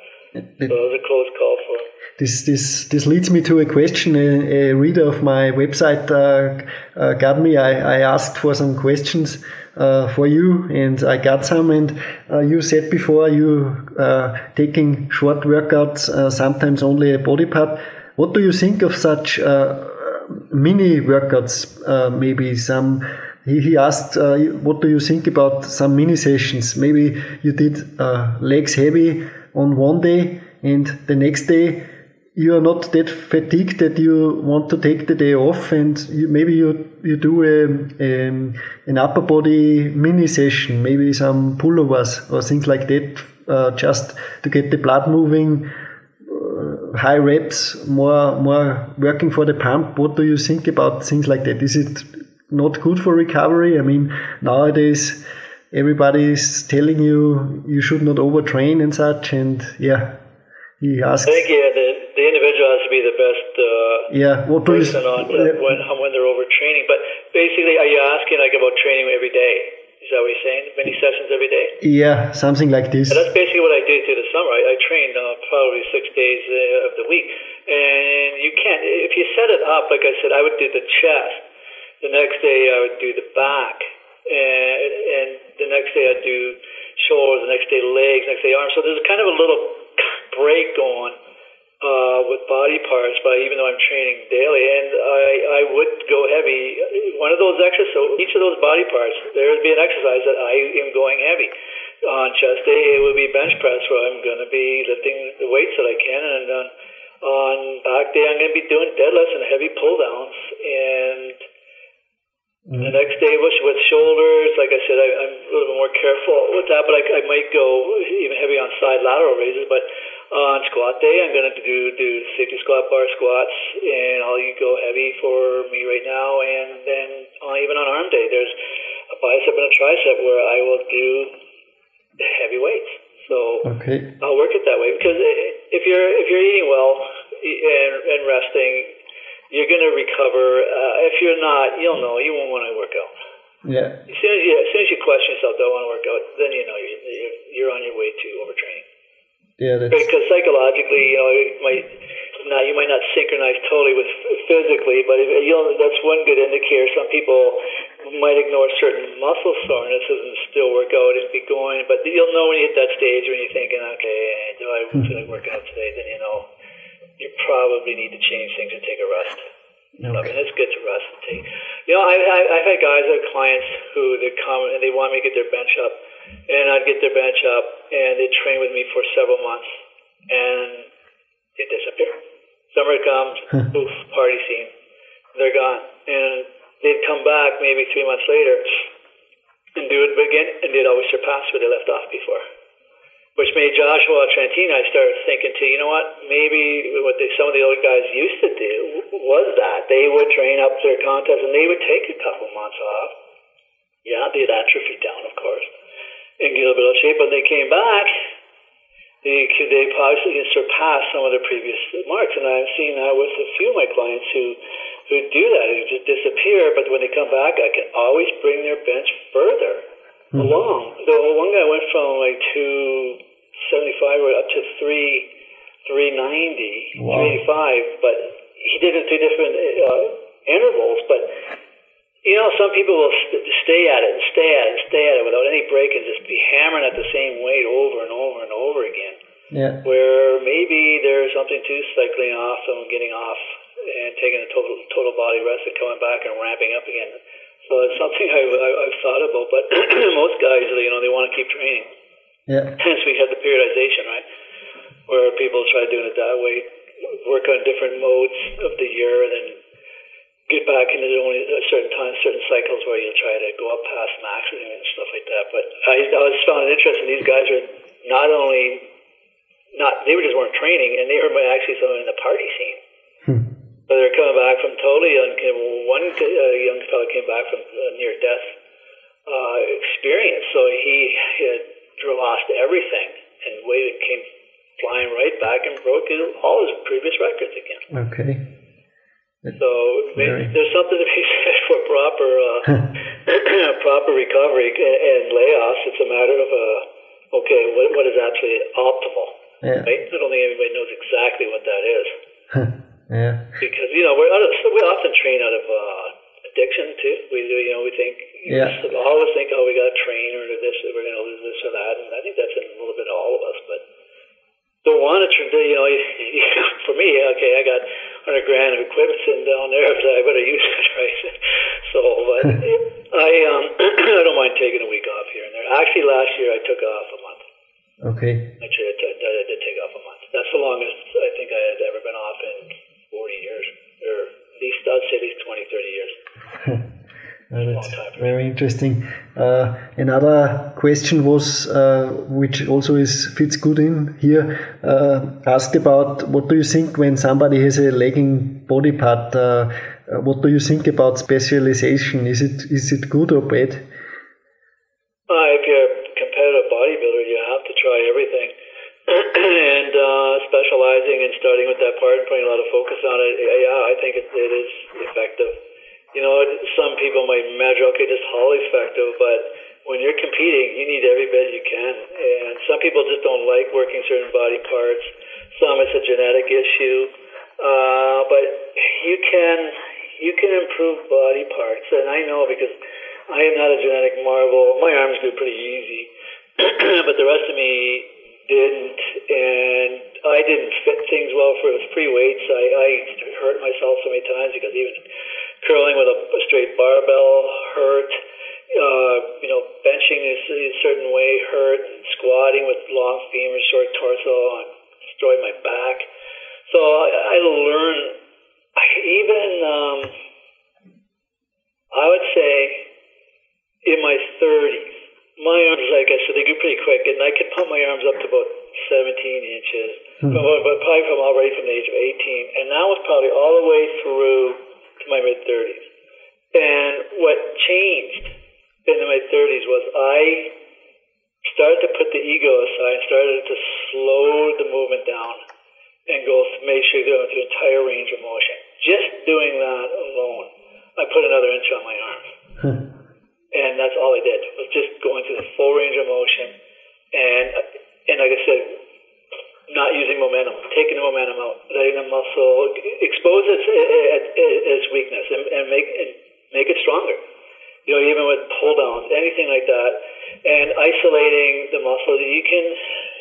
so it was a close call for him. This, this, this leads me to a question. A, a reader of my website uh, uh, got me. I, I asked for some questions uh, for you, and I got some. And uh, you said before you uh, taking short workouts, uh, sometimes only a body part. What do you think of such mini workouts? maybe some. He, he asked, "What do you think about some mini sessions? Maybe you did legs heavy on one day, and the next day." you are not that fatigued that you want to take the day off and you, maybe you you do a, a, an upper body mini session maybe some pullovers or things like that uh, just to get the blood moving uh, high reps more more working for the pump what do you think about things like that is it not good for recovery i mean nowadays everybody is telling you you should not overtrain and such and yeah he asks I think yeah the the individual has to be the best uh, yeah, what person on uh, when, when they're overtraining. But basically, are you asking like about training every day? Is that what you're saying? Many sessions every day? Yeah, something like this. And that's basically what I did through the summer. I, I trained uh, probably six days uh, of the week. And you can't, if you set it up, like I said, I would do the chest. The next day I would do the back. And, and the next day I'd do shoulders. The next day legs. Next day arms. So there's kind of a little break going uh, with body parts, but even though I'm training daily, and I, I would go heavy. One of those exercises, so each of those body parts, there would be an exercise that I am going heavy. On chest day, it would be bench press, where I'm going to be lifting the weights that I can, and on, on back day, I'm going to be doing deadlifts and heavy pull downs, and mm-hmm. the next day was with shoulders. Like I said, I, I'm a little bit more careful with that, but I, I might go even heavy on side lateral raises, but on squat day, I'm going to do do safety squat bar squats, and I'll go heavy for me right now. And then uh, even on arm day, there's a bicep and a tricep where I will do heavy weights. So okay. I'll work it that way because if you're if you're eating well and, and resting, you're going to recover. Uh, if you're not, you'll know you won't want to work out. Yeah. As soon as you as soon as you question yourself, don't want to work out, then you know you're you're on your way to overtraining. Yeah, because psychologically, you know, might not you might not synchronize totally with physically, but you know that's one good indicator. Some people might ignore certain muscle sorenesses and still work out and be going, but you'll know when you hit that stage when you're thinking, okay, do I hmm. feel like working out today? Then you know you probably need to change things and take a rest. Okay. I mean, it's good to rest and take. You know, I, I, I've had guys, I have clients who they come and they want me to get their bench up and I'd get their bench up, and they'd train with me for several months, and they'd disappear. Summer comes, poof, party scene, they're gone, and they'd come back maybe three months later and do it again, and they'd always surpass where they left off before. Which made Joshua Trentine, I started thinking too, you know what, maybe what they, some of the old guys used to do was that. They would train up their contest and they would take a couple months off. Yeah, they'd atrophy down, of course and get a bit shape. When they came back, they they possibly surpass some of their previous marks, and I've seen that with a few of my clients who who do that, who just disappear. But when they come back, I can always bring their bench further mm-hmm. along. The one guy went from like two seventy five up to three three ninety, wow. three eighty five, but he did it through different uh, intervals, but you know, some people will st- stay at it and stay at it and stay at it without any break and just be hammering at the same weight over and over and over again. Yeah. Where maybe there's something to cycling off and getting off and taking a total total body rest and coming back and ramping up again. So it's something I, I, I've thought about, but most guys, you know, they want to keep training. Yeah. Hence, we had the periodization, right, where people try doing it that way work on different modes of the year, and then get back into only certain time, certain cycles where you'll try to go up past maximum and stuff like that. But I, I was found it interesting. These guys are not only not they were just weren't training, and they were actually some in the party scene. Hmm. So they're coming back from totally young. One uh, young fellow came back from uh, near death uh, experience, so he had lost everything and waited came flying right back and broke all his previous records again. Okay. So Very. there's something to be said for proper uh, proper recovery and layoffs. It's a matter of uh, okay, what, what is actually optimal? Yeah. Right? I don't think anybody knows exactly what that is. yeah. Because you know we're we often train out of uh, addiction too. We do, you know, we think yeah. we always think, oh, we got to train or this, we're going to lose this or that, and I think that's in a little bit of all of us, but don't want to, you know, for me, okay, I got 100 grand of equipment sitting down there, so I better use it, right? So, but I, um, I don't mind taking a week off here and there. Actually, last year I took off a month. Okay. Actually, I, t- I did take off a month. That's the longest I think I had ever been off in 40 years, or at least I'd say at least 20, 30 years. Very interesting. Uh, another question was, uh, which also is fits good in here, uh, asked about what do you think when somebody has a lagging body part? Uh, uh, what do you think about specialization? Is it is it good or bad? Uh, if you're a competitive bodybuilder, you have to try everything. and specializing and starting with that part and putting a lot of focus on it, yeah, I think it, it is effective you know, some people might measure, okay, this Hall effective, but when you're competing, you need every bit you can. And some people just don't like working certain body parts. Some it's a genetic issue, uh, but you can you can improve body parts. And I know because I am not a genetic marvel. My arms do pretty easy, but the rest of me didn't, and I didn't fit things well for the free weights. I, I hurt myself so many times because even curling with a, a straight barbell hurt. Uh, you know, benching is a certain way hurt, and squatting with long femur, short torso, destroyed my back. So I, I learned. I even um, I would say in my 30s, my arms, like I said, they grew pretty quick, and I could pump my arms up to about 17 inches, hmm. but, but probably from already from the age of 18, and that was probably all the way through to my mid 30s. And what changed in my 30s was I started to put the ego aside, started to slow the movement down and go make sure you're going through the entire range of motion. Just doing that alone, I put another inch on my arm. and that's all I did was just going through the full range of motion. And and like I said, not using momentum, taking the momentum out, letting the muscle expose its, its weakness and, and make and make it stronger. You know, even with pull downs, anything like that, and isolating the muscle, you can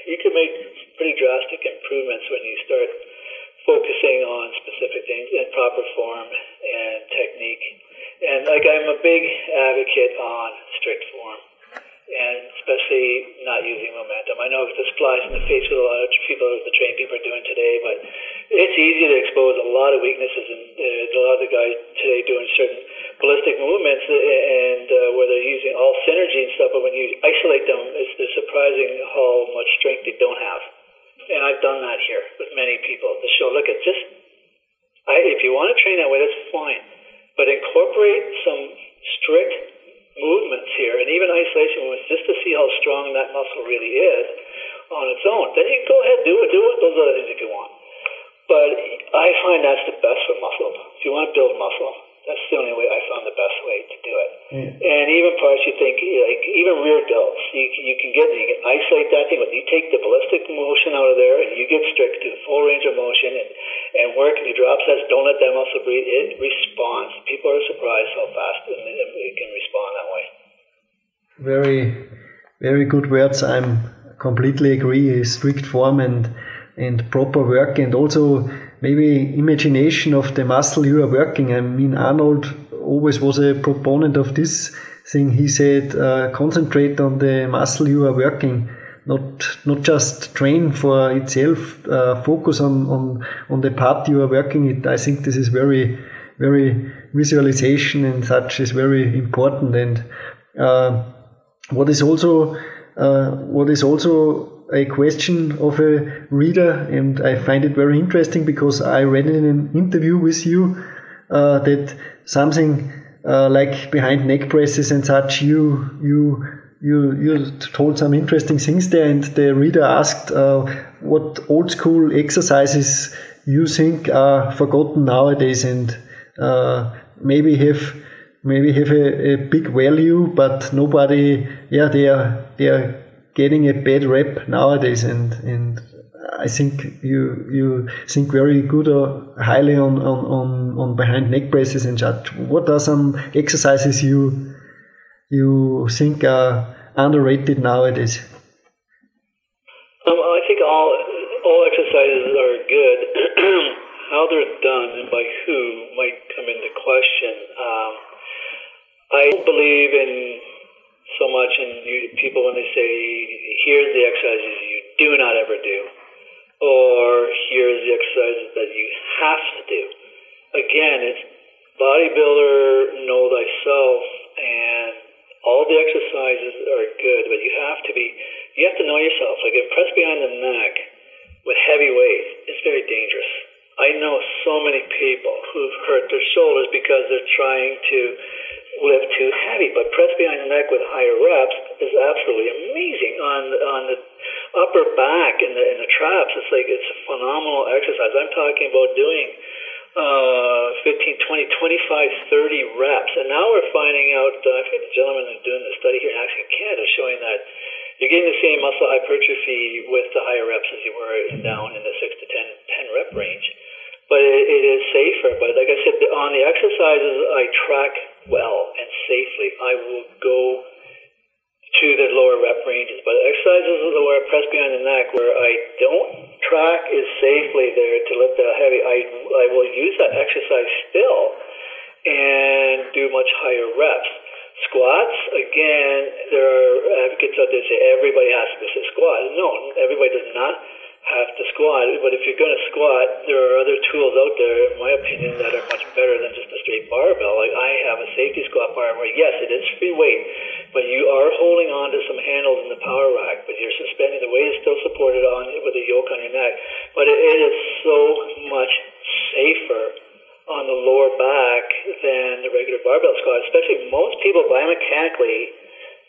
you can make pretty drastic improvements when you start focusing on specific things in proper form and technique. And like I'm a big advocate on strict form and especially not using momentum. I know this flies in the face with a lot of people, the trained people are doing today, but it's easy to expose a lot of weaknesses, and uh, a lot of the guys today doing certain ballistic movements, uh, and uh, where they're using all synergy and stuff, but when you isolate them, it's, it's surprising how much strength they don't have. And I've done that here with many people to show, look, at just, I, if you want to train that way, that's fine, but incorporate some strict movements here, and even isolation movements, just to see how strong that muscle really is on its own. Then you go ahead, do it, do it, those other things if you want. But I find that's the best for muscle. If you want to build muscle, that's the only way I found the best way to do it. Mm. And even parts you think, like even rear delts, you, you can get, you can isolate that thing, but you take the ballistic motion out of there and you get strict to the full range of motion and, and work, and you drop sets, don't let that muscle breathe, it responds. People are surprised how fast it, it can respond that way. Very, very good words. I'm completely agree. Strict form and and proper work and also maybe imagination of the muscle you are working. I mean, Arnold always was a proponent of this thing. He said, uh, concentrate on the muscle you are working. not not just train for itself, uh, focus on, on on the part you are working it. I think this is very very visualization and such is very important. And uh, what is also uh, what is also a question of a reader, and I find it very interesting because I read in an interview with you uh, that something uh, like behind neck presses and such, you you you you told some interesting things there, and the reader asked uh, what old school exercises you think are forgotten nowadays, and uh, maybe have maybe have a, a, big value, but nobody, yeah, they are they are getting a bad rep nowadays, and and I think you you think very good or highly on on on, on behind neck presses and such. What are some exercises you you think are underrated nowadays? Um, I think all all exercises are good. How they're done and by who might come into question. Um, I believe in so much in you, people when they say, "Here's the exercises you do not ever do," or "Here's the exercises that you have to do." Again, it's bodybuilder know thyself and all the exercises are good, but you have to be, you have to know yourself. Like if press behind the neck with heavy weight, it's very dangerous. I know so many people who've hurt their shoulders because they're trying to lift too heavy. But press behind the neck with higher reps is absolutely amazing. On on the upper back and the in the traps, it's like it's a phenomenal exercise. I'm talking about doing uh, 15, 20, 25, 30 reps. And now we're finding out, uh, I think the gentleman who's doing the study here in actually Canada showing that you're getting the same muscle hypertrophy with the higher reps as you were in down in the 6 to 10, 10 rep range. But it, it is safer. But like I said, on the exercises I track well and safely, I will go to the lower rep ranges. But exercises where I press behind the neck, where I don't track is safely there to lift that heavy, I, I will use that exercise still and do much higher reps. Squats, again, there are advocates out there say everybody has to miss a squat. No, everybody does not have to squat. But if you're going to squat, there are other tools out there, in my opinion, that are much better than just a straight barbell. Like I have a safety squat bar where, yes, it is free weight, but you are holding on to some handles in the power rack, but you're suspending. The weight is still supported on with a yoke on your neck, but it, it is so much safer on the lower back than the regular barbell squat. Especially most people biomechanically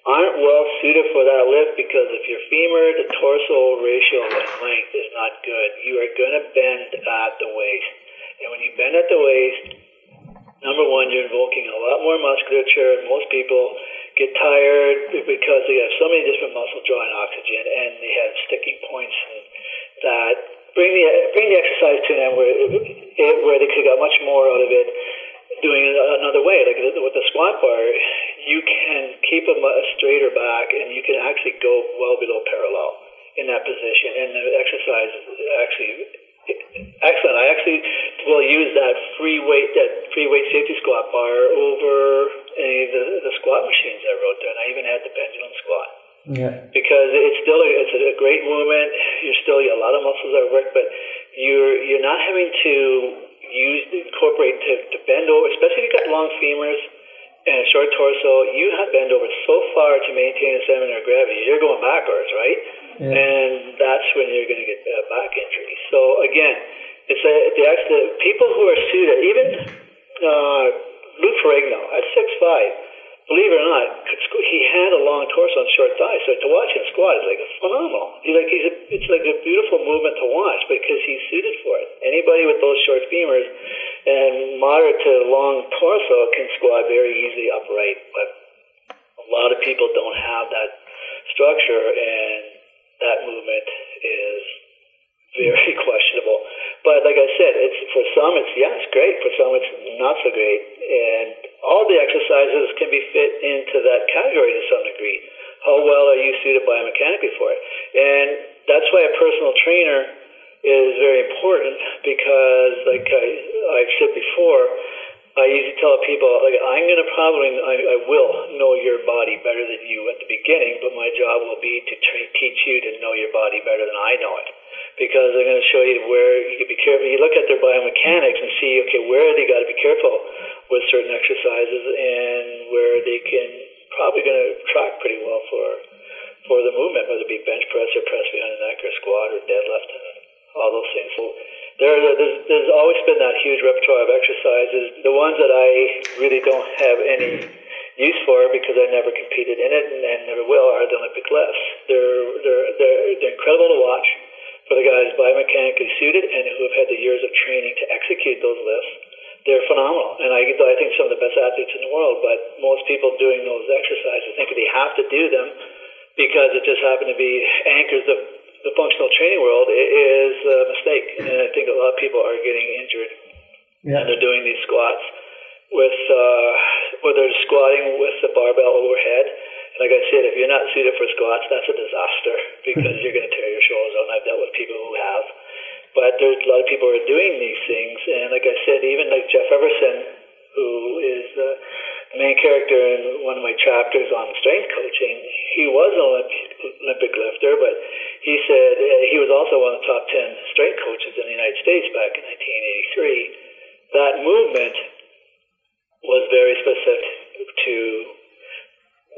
aren't well suited for that lift because if your femur to torso ratio and length is not good, you are going to bend at the waist. And when you bend at the waist, number one, you're invoking a lot more musculature. Most people get tired because they have so many different muscles drawing oxygen and they have sticking points that bring the bring the exercise to them where it, where they could have got much more out of it doing it another way. Like with the squat bar, you can keep a, a straighter back and you can actually go well below parallel in that position. And the exercise is actually excellent. I actually will use that free weight, that free weight safety squat bar over any of the, the squat machines I wrote there. And I even had the pendulum squat. Yeah. Because it's still a, it's a great movement. You're still a lot of muscles are work, but you're you're not having to use incorporate to, to bend over, especially if you've got long femurs and a short torso, you have bend over so far to maintain a of gravity. You're going backwards, right? Yeah. And that's when you're going to get a back injury. So again, it's a, the, the people who are suited, even uh, Lou Ferrigno at six five, believe it or not, he had a long torso and short thighs. So to watch him squat is like phenomenal. He's like he's a, it's like a beautiful movement to watch because he's suited for it. Anybody with those short femurs and moderate to long torso can squat very easily upright, but a lot of people don't have that structure, and that movement is very questionable. But like I said, it's for some it's yeah, it's great. For some it's not so great, and all the exercises can be fit into that category to some degree. How well are you suited biomechanically for it? And that's why a personal trainer is very important because, like I, I've said before, I usually tell people, like, I'm going to probably, I, I will know your body better than you at the beginning, but my job will be to tra- teach you to probably better than I know it because they're going to show you where you can be careful. You look at their biomechanics and see, okay, where they got to be careful with certain exercises and where they can probably going to track pretty well for for the movement, whether it be bench press or press behind the neck or squat or deadlift and all those things. So there, there's, there's always been that huge repertoire of exercises. The ones that I really don't have any use for because I never competed in it and, and never will are the Olympic lifts. They're, they're, they're, they're incredible to watch for the guys biomechanically suited and who have had the years of training to execute those lifts. They're phenomenal, and I, I think some of the best athletes in the world. But most people doing those exercises think they have to do them because it just happened to be anchors of the functional training world is a mistake, and I think a lot of people are getting injured, yeah. and they're doing these squats with uh, whether they're squatting with the barbell overhead like I said, if you're not suited for squats, that's a disaster because you're going to tear your shoulders out. And I've dealt with people who have. But there's a lot of people who are doing these things. And like I said, even like Jeff Everson, who is the main character in one of my chapters on strength coaching, he was an Olympic, Olympic lifter, but he said uh, he was also one of the top 10 strength coaches in the United States back in 1983. That movement was very specific to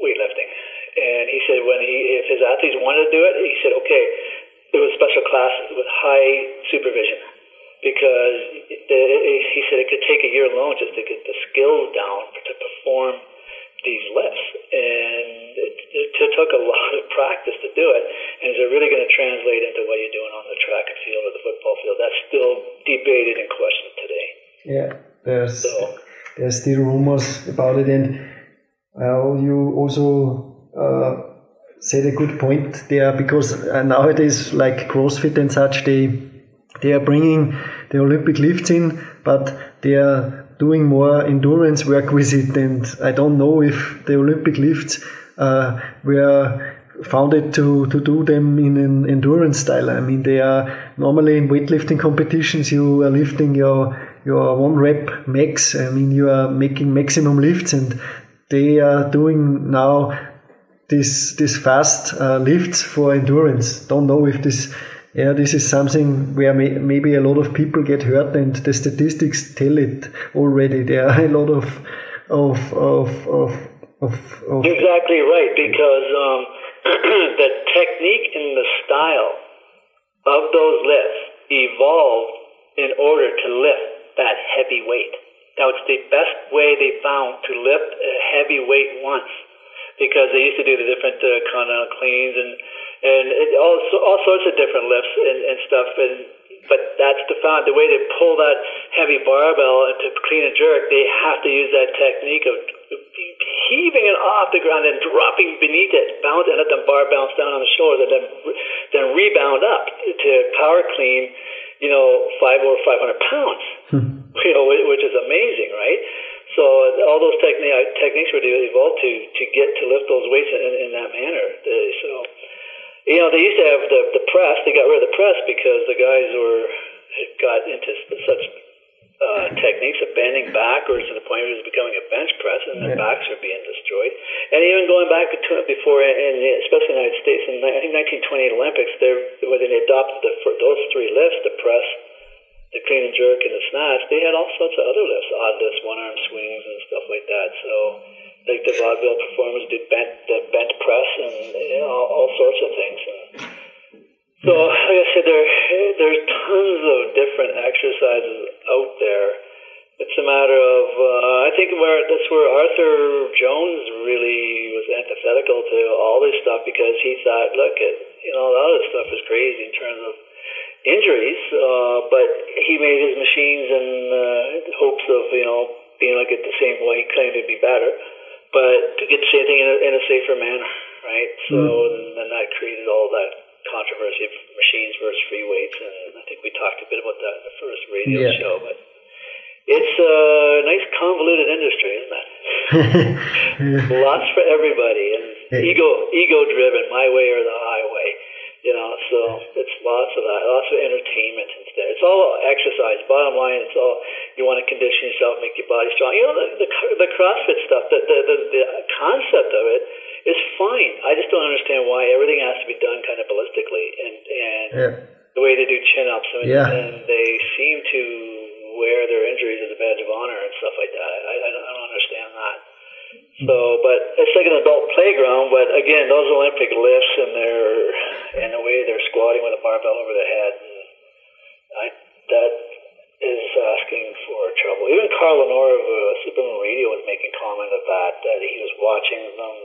weightlifting. And he said when he, if his athletes wanted to do it, he said, okay, there was special classes with high supervision because the, he said it could take a year alone just to get the skills down to perform these lifts. And it, it took a lot of practice to do it. And is it really going to translate into what you're doing on the track and field or the football field? That's still debated and questioned today. Yeah, there's so, there's still rumors about it, and uh, you also uh, said a good point there because uh, nowadays, like CrossFit and such, they they are bringing the Olympic lifts in, but they are doing more endurance work with it. And I don't know if the Olympic lifts uh, were founded to, to do them in an endurance style. I mean, they are normally in weightlifting competitions, you are lifting your your one rep max. I mean, you are making maximum lifts, and they are doing now this this fast uh, lifts for endurance. Don't know if this yeah this is something where may, maybe a lot of people get hurt, and the statistics tell it already. There are a lot of of of of, of, of exactly right because um, the technique and the style of those lifts evolved in order to lift that heavy weight. That was the best way they found to lift a heavy weight once because they used to do the different uh, continental cleans and and it, all all sorts of different lifts and, and stuff. And but that's the found the way they pull that heavy barbell to clean and jerk. They have to use that technique of heaving it off the ground and dropping beneath it, bounce and let the bar bounce down on the shoulders, and then then rebound up to power clean. You know, five or five hundred pounds. Hmm you know, which is amazing, right? So all those techni- techniques were evolved to to get to lift those weights in, in that manner. So, you know, they used to have the the press. They got rid of the press because the guys were got into such uh, techniques of bending backwards to the point where it was becoming a bench press, and their yeah. backs were being destroyed. And even going back to before, in especially in the United States, in I think 1928 Olympics, there when they adopted the, for those three lifts, the press the clean and jerk and the snatch, they had all sorts of other lifts, odd lifts, one arm swings and stuff like that. So, like the vaudeville performers did bent, the bent press and you know, all, all sorts of things. And so, like I said, there there's tons of different exercises out there. It's a matter of uh, I think where that's where Arthur Jones really was antithetical to all this stuff because he thought, look, it, you know, a lot of this stuff is crazy in terms of injuries, uh, but he made his machines in uh, hopes of you know being like it the same way he claimed to be better, but to get the same thing in a, in a safer manner, right? So mm. then that created all that controversy of machines versus free weights, and I think we talked a bit about that in the first radio yeah. show, but. It's a nice convoluted industry, isn't it? Lots for everybody, and ego ego driven, my way or the highway. You know, so it's lots of that, lots of entertainment instead. It's all exercise. Bottom line, it's all you want to condition yourself, make your body strong. You know, the the, the CrossFit stuff, the, the the the concept of it is fine. I just don't understand why everything has to be done kind of ballistically and Yeah. The way they do chin ups, and, Yeah. and they seem to wear their injuries as a badge of honor and stuff like that. I, I, don't, I don't understand that. So, but it's like an adult playground. But again, those Olympic lifts and their and the way they're squatting with a barbell over their head, and I that is asking for trouble. Even Carl Lanore of uh, Super Human Radio was making comment of that that he was watching them.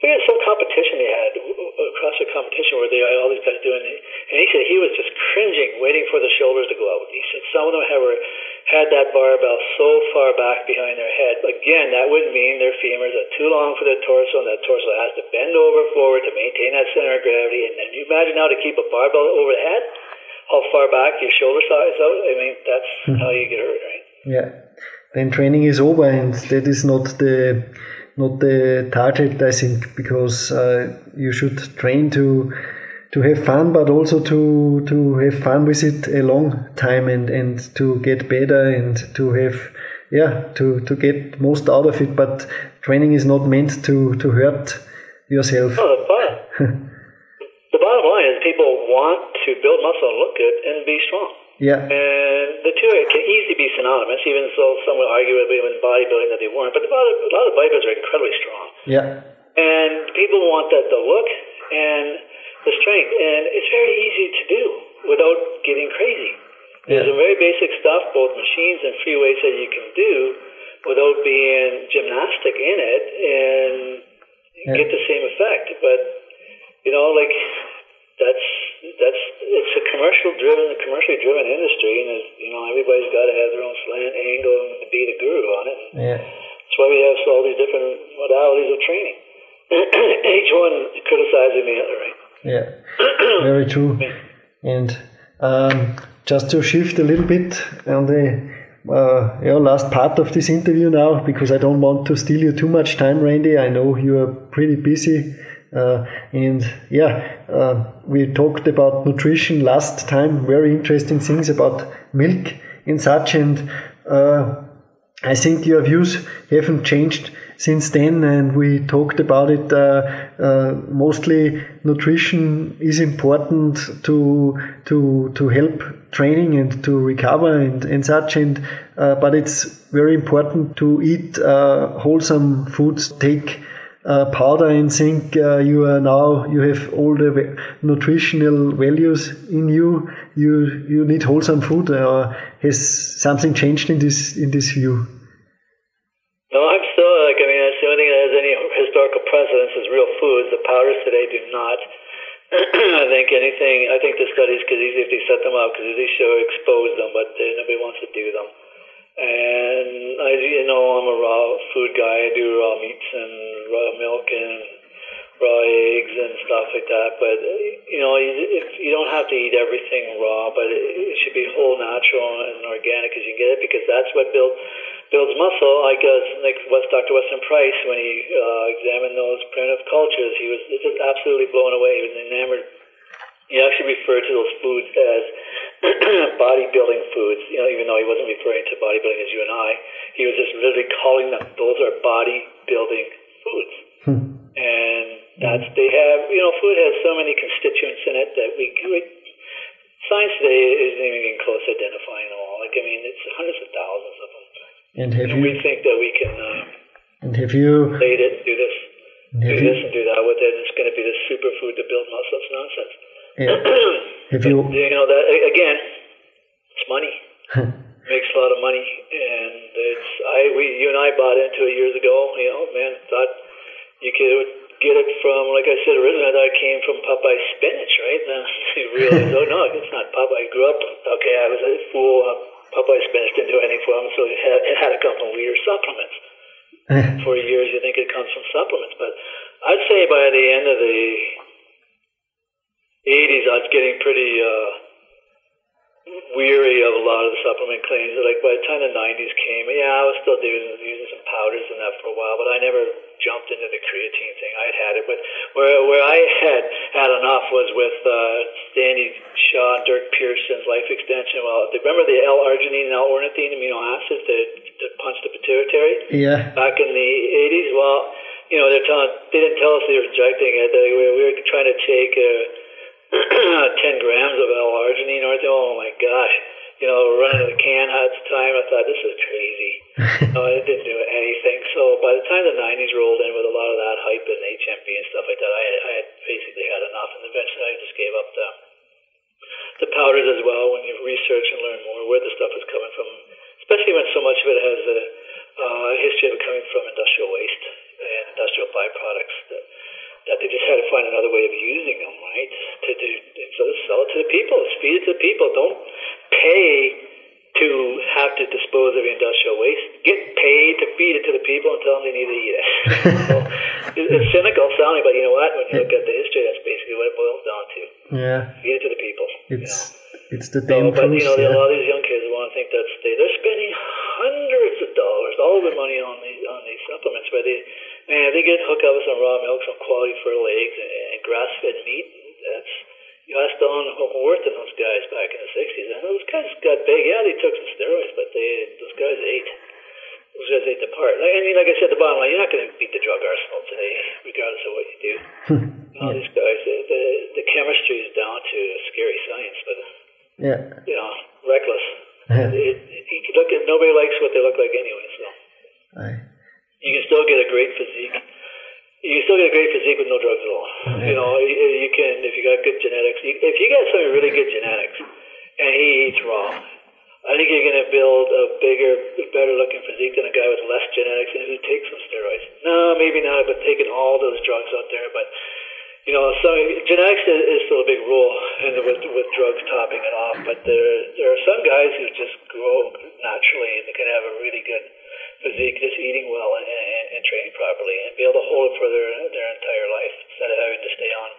I think it's some competition they had across the competition where they all these guys doing it, and he said he was just cringing, waiting for the shoulders to go out. He said some of them had, were, had that barbell so far back behind their head. Again, that would mean their femurs are too long for their torso, and that torso has to bend over forward to maintain that center of gravity. And then you imagine how to keep a barbell over the head, how far back your shoulder size out. I mean, that's how you get hurt, right? Yeah. Then training is over, and that is not the not the target, I think, because uh, you should train to to have fun, but also to to have fun with it a long time and and to get better and to have yeah to to get most out of it. But training is not meant to to hurt yourself. No, the bottom, the bottom line is people want to build muscle and look good and be strong. Yeah, And the two can easily be synonymous, even though some would argue with in bodybuilding that they weren't. But a lot of, a lot of bodybuilders are incredibly strong. yeah, And people want that the look and the strength. And it's very easy to do without getting crazy. There's Yeah. some very basic stuff, both machines and free weights that you can do without being gymnastic in it and Yeah. get the same effect. But you know, like that's that's it's a commercial driven, commercially driven industry, and it's, you know everybody's got to have their own slant angle and be the guru on it. yeah, That's why we have all these different modalities of training. Each one criticizing the other, right? Yeah. Very true. And um, just to shift a little bit on the uh, yeah, last part of this interview now, because I don't want to steal you too much time, Randy. I know you are pretty busy. Uh, and yeah, uh, we talked about nutrition last time, very interesting things about milk and such. And uh, I think your views haven't changed since then, and we talked about it. Uh, uh, mostly, nutrition is important to to to help training and to recover and, and such. And uh, but it's very important to eat wholesome foods. Take uh, powder and think uh, you are now you have all the nutritional values in you. You you need wholesome food. Has something changed in this in this view? Precedence is real foods. The powders today do not. I think anything. I think the studies could easily, if they set them up, could easily show expose them, but uh, nobody wants to do them. And as you know, I'm a raw food guy. I do raw meats and raw milk and raw eggs and stuff like that. But you know, you, if you don't have to eat everything raw, but it, it should be whole, natural, and organic as you can get it, because that's what builds builds muscle. I guess like what Dr. Weston Price when he uh, examined those primitive cultures, he was just absolutely blown away. He was enamored. He actually referred to those foods as bodybuilding foods. You know, even though he wasn't referring to bodybuilding as you and I, he was just literally calling them those are bodybuilding foods. And that's they have. You know, food has so many constituents in it that we. we Science today isn't even close to identifying them all. Like I mean, it's hundreds of thousands of them. And have And we you think that we can uh, and have you plate it, do this, do this, you and do that with it. And it's going to be the superfood to build muscle. It's nonsense. yeah, have you You know that again, it's money. Makes a lot of money, and it's I we you and I bought into it years ago. You know, man, thought you could get it from like I said originally. I thought it came from Popeye spinach, right? Then you realize, oh no, it's not Popeye. I grew up okay. I was a fool. Popeye spinach didn't do anything for him, so it had, it had to come from or supplements. For years, you think it comes from supplements, but I'd say by the end of the 80s, I was getting pretty uh, weary of a lot of the supplement claims. Like by the time the 90s came, yeah, I was still doing using some powders and that for a while, but I never jumped into the creatine thing. I'd had it, but where where I had had enough was with uh, Sandy Shaw, Durk Pearson's life extension. Well, remember the L-arginine and L-ornithine amino acids that, that punch the pituitary? yeah back in the 80s. Well, you know, they're telling, they didn't tell us they were injecting it. They, we, we were trying to take uh, 10 grams of L-arginine, or oh my gosh, you know, running the can the time, I thought this is crazy. no, it didn't do anything. So by the time the '90s rolled in with a lot of that hype and HMB and stuff like that, I had, I had basically had enough, and eventually I just gave up the the powders as well. When you research and learn more where the stuff is coming from, especially when so much of it has a uh, history of it coming from industrial waste and industrial byproducts. That, that they just had to find another way of using them, right? To do so sell it to the people, feed it to the people. Don't pay to have to dispose of industrial waste. Get paid to feed it to the people and tell them they need to eat it. so, it's cynical sounding, but you know what? When you look at the history, that's basically what it boils down to. Yeah. Feed it to the people. It's you know? it's the damn so, But you know, truth, a lot of these young kids want to think that's they, they're spending hundreds of dollars, all their money on these on these supplements. Where they, man, they get hooked up with some raw milk, some quality fertile eggs, and, and grass-fed meat. That's you ask Don Howorth and those guys back in the '60s, and those guys got big. Yeah, they took some steroids, but they those guys ate. Those guys ate the part. Like, I mean, like I said, the bottom line, you're not going to beat the drug arsenal today, regardless of what you do. All these guys, the, the the chemistry is down to scary science, but Yeah. you know, reckless. Yeah. It, it, you look at nobody likes what they look like anyway, so Aye. you can still get a great physique. You can still get a great physique with no drugs at all. You know, you, you can if you got good genetics. You, if you got some really good genetics, and he eats raw, I think you're going to build a bigger, better looking physique than a guy with less genetics and who takes some steroids. No, maybe not, but taking all those drugs out there, but you know, so genetics is, is still a big role, and with with drugs topping it off. But there there are some guys who just grow naturally and they can have a really good physique, just eating well and, and, and training properly, and be able to hold it for their their entire life instead of having to stay on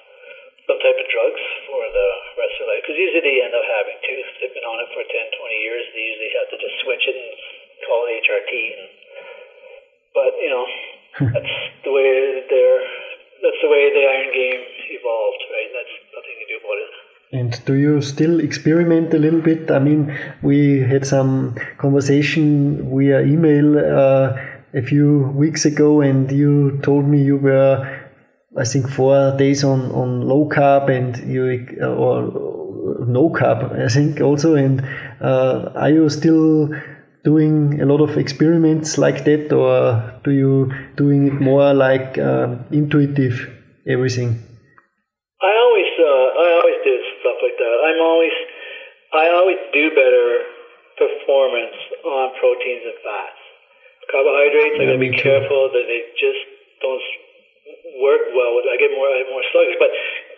some type of drugs for the rest of their life. Because usually they end up having to. If they've been on it for 10, 20 years, they usually have to just switch it and call it HRT. And, but you know, that's the way they're. That's the way the iron game evolved, right? That's nothing to do about it. And do you still experiment a little bit? I mean, we had some conversation via email uh, a few weeks ago, and you told me you were, I think, four days on, on low carb and you uh, or no carb, I think also. And uh, are you still doing a lot of experiments like that, or do you doing it more like uh, intuitive everything? I always do better performance on proteins and fats. Carbohydrates, I Yeah, gotta be too. careful that they just don't work well. with I get more, I get more sluggish. But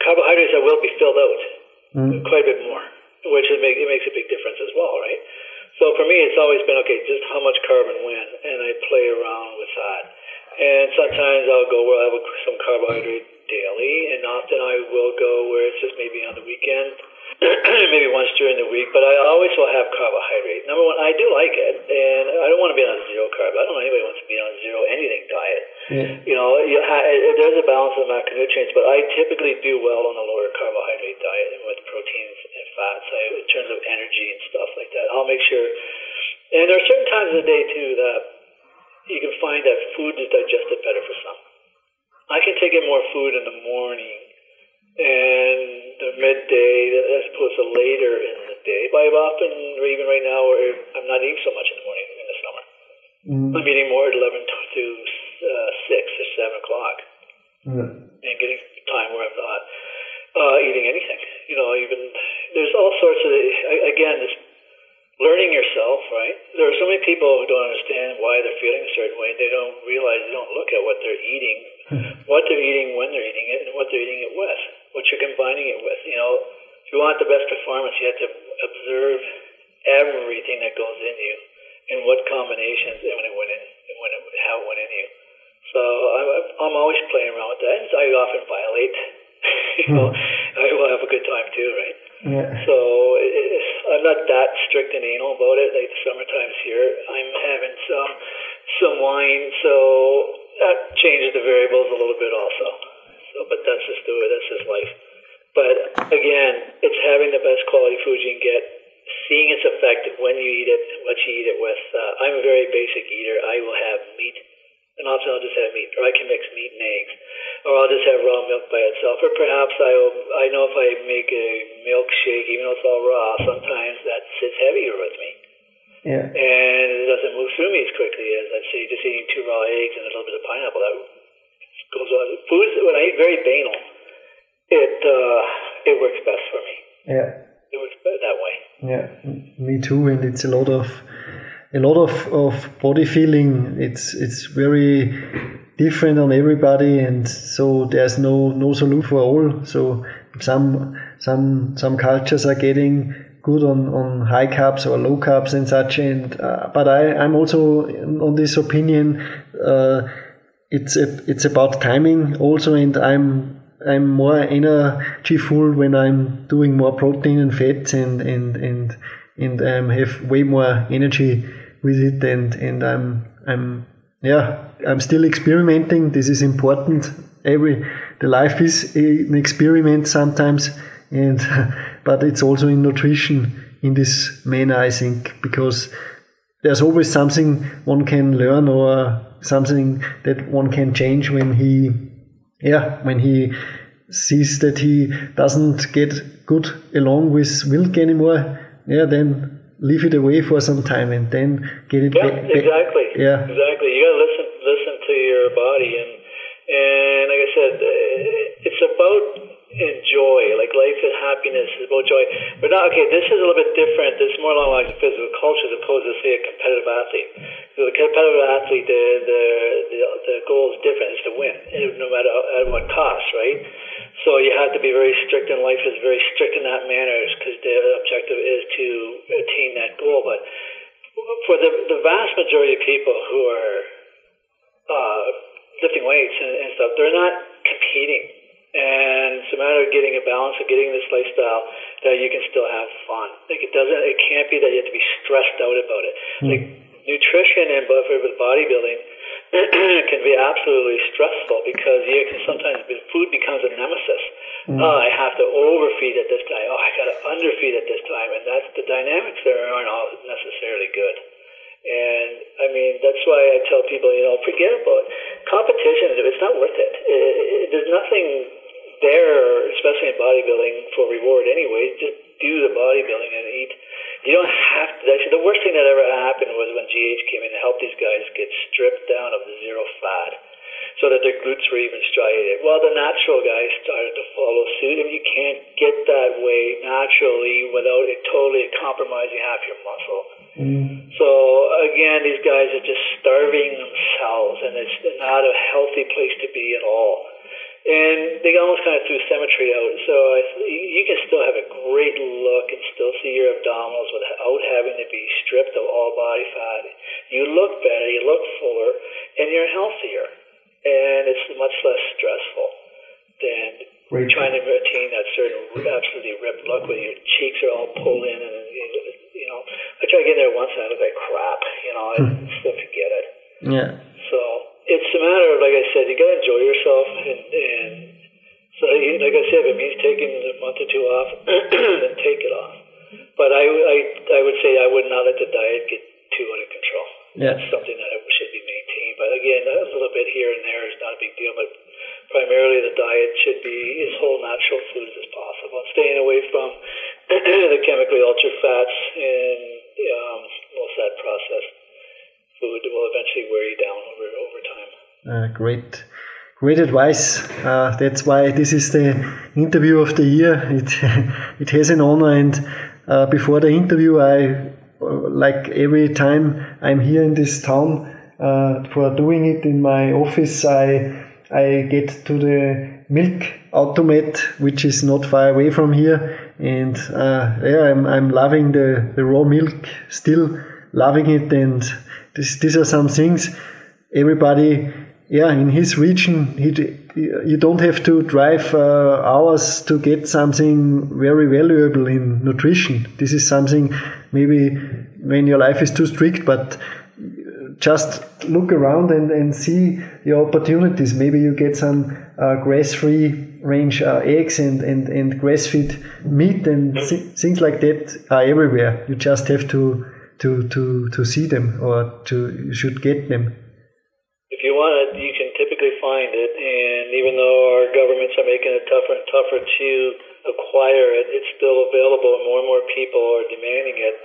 carbohydrates, I will be filled out mm-hmm. quite a bit more, which it, make, it makes a big difference as well, right? So for me, it's always been okay, just how much carb and when, and I play around with that. And sometimes I'll go where I have some carbohydrate daily, and often I will go where it's just maybe on the weekend, maybe once during the week. But I always will have carbohydrate. Number one, I do like it, and I don't want to be on a zero carb. I don't know anybody wants to be on a zero anything diet. Yeah. You know, you ha- there's a balance of macronutrients, but I typically do well on a lower carbohydrate diet and with proteins and fats I, in terms of energy and stuff like that. I'll make sure. And there are certain times of the day too that you can find that food is digested better for some. I can take in more food in the morning and the midday as opposed to later in the day. But I've often, or even right now, where I'm not eating so much in the morning in the summer. I'm eating more at 11 to uh, 6 or 7 o'clock and getting time where I'm not uh, eating anything. You know, even there's all sorts of again, this learning yourself, right? There are so many people who don't understand why they're feeling a certain way. They don't realize they don't look at what they're eating, what they're eating, when they're eating it, and what they're eating it with, what you're combining it with. You know, if you want the best performance, you have to observe everything that goes in you and what combinations and when it went in and when it, how it went in you. So I'm, I'm always playing around with that. And I often violate. you know, hmm. I will have a good time too, right? Yeah. So it- I'm not that strict and anal about it. Like the summertime's here, I'm having some some wine, so that changes the variables a little bit also. So, but that's just the way that's just life. But again, it's having the best quality food you can get, seeing its effect when you eat it, what you eat it with. Uh, I'm a very basic eater. I will have meat and also I'll just have meat, or I can mix meat and eggs, or I'll just have raw milk by itself, or perhaps I will. I know if I make a milkshake, even though it's all raw, sometimes that sits heavier with me. Yeah. And it doesn't move through me as quickly as I'd say just eating two raw eggs and a little bit of pineapple. That goes on. When I eat very banal, it uh, it works best for me. Yeah. It works that way. Yeah, me too. And it's a lot of a lot of, of body feeling. It's it's very different on everybody, and so there's no no solution for all. So some some some cultures are getting good on, on high carbs or low carbs and such. And uh, but I I'm also on this opinion. Uh, it's a, it's about timing also, and I'm I'm more energyful when I'm doing more protein and fats and and and and um, have way more energy with it and and I'm I'm yeah I'm still experimenting. This is important. Every the life is an experiment sometimes, and but it's also in nutrition in this manner I think because there's always something one can learn or something that one can change when he yeah when he sees that he doesn't get good along with milk anymore yeah then leave it away for some time and then get it yeah, back. exactly. Yeah. Exactly. You got to listen listen to your body and and like I said, it's about enjoy. Like life and happiness is about joy. But not okay. This is a little bit different. This is more along lines of physical culture as opposed to say a competitive athlete. So the competitive athlete, the the the, the goal is different. It's to win, no matter at what cost, right? So you have to be very strict, and life is very strict in that manner because the objective is to attain that goal. But for the the vast majority of people who are uh, lifting weights and, and stuff, they're not competing. And it's a matter of getting a balance of getting this lifestyle that you can still have fun. Like it doesn't, it can't be that you have to be stressed out about it. Mm. Like nutrition and for bodybuilding can be absolutely stressful because you can sometimes food becomes a nemesis. Mm. Oh, I have to overfeed at this time. Oh, I got to underfeed at this time, and that's the dynamics there aren't all necessarily good. And I mean, that's why I tell people, you know, forget about competition. It's not worth it. it, it there's nothing there, especially in bodybuilding, for reward anyway. Just do the bodybuilding and eat. You don't have to. Actually, the worst thing that ever happened was when GH came in to help these guys get stripped down of the zero fat so that their glutes were even striated. Well, the natural guys started to follow suit, and you can't get that way naturally without it totally compromising half your muscle. Mm. So again, these guys are just starving themselves, and it's not a healthy place to be at all and they almost kind of threw symmetry out. So I, you can still have a great look and still see your abdominals without having to be stripped of all body fat. You look better, you look fuller, and you're healthier, and it's much less stressful than great. trying to attain that certain absolutely ripped look where your cheeks are all pulled in, and you know, I try to get there once and I look like crap. You know, I hmm. still forget it. Yeah. So it's a matter of, like I said, you got to enjoy yourself, and, and so like I said, if it means taking a month or two off, then take it off. But I, I, I would say I would not let the diet get too out of control. Yeah. That's something that should be maintained. But again, a little bit here and there is not a big deal. But primarily, the diet should be as whole natural foods as possible, staying away from the chemically altered fats and um, most that processed food will eventually wear you down over over time. Uh, great. Great advice. Uh, that's why this is the interview of the year. It it has an honor, and uh, before the interview, I like every time I'm here in this town uh, for doing it in my office, I I get to the milk automat, which is not far away from here, and uh, yeah, I'm I'm loving the the raw milk, still loving it, and this, these are some things everybody, yeah, in his region, he, you don't have to drive uh, hours to get something very valuable in nutrition. This is something maybe when your life is too strict, but just look around and, and see the opportunities. Maybe you get some uh, grass-free range uh, eggs and, and, and grass-fed meat and th things like that are everywhere. You just have to to, to, to see them or to you should get them. If you want they find it. And even though our governments are making it tougher and tougher to acquire it, it's still available, and more and more people are demanding it.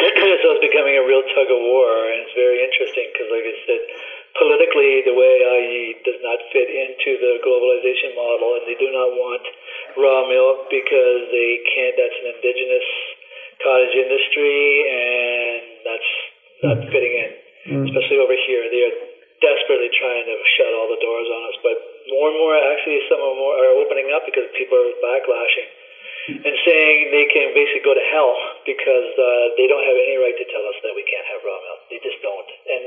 so it's becoming a real tug of war, and it's very interesting because, like I said, politically, the way IE does not fit into the globalization model, and they do not want raw milk because they can't. That's an indigenous cottage industry, and that's not mm. fitting in, mm. especially over here. They are desperately trying to shut all the doors on us, but more and more, actually, some of them are opening up because people are backlashing and saying they can basically go to hell because uh, they don't have any right to tell us that we can't have raw milk. They just don't. And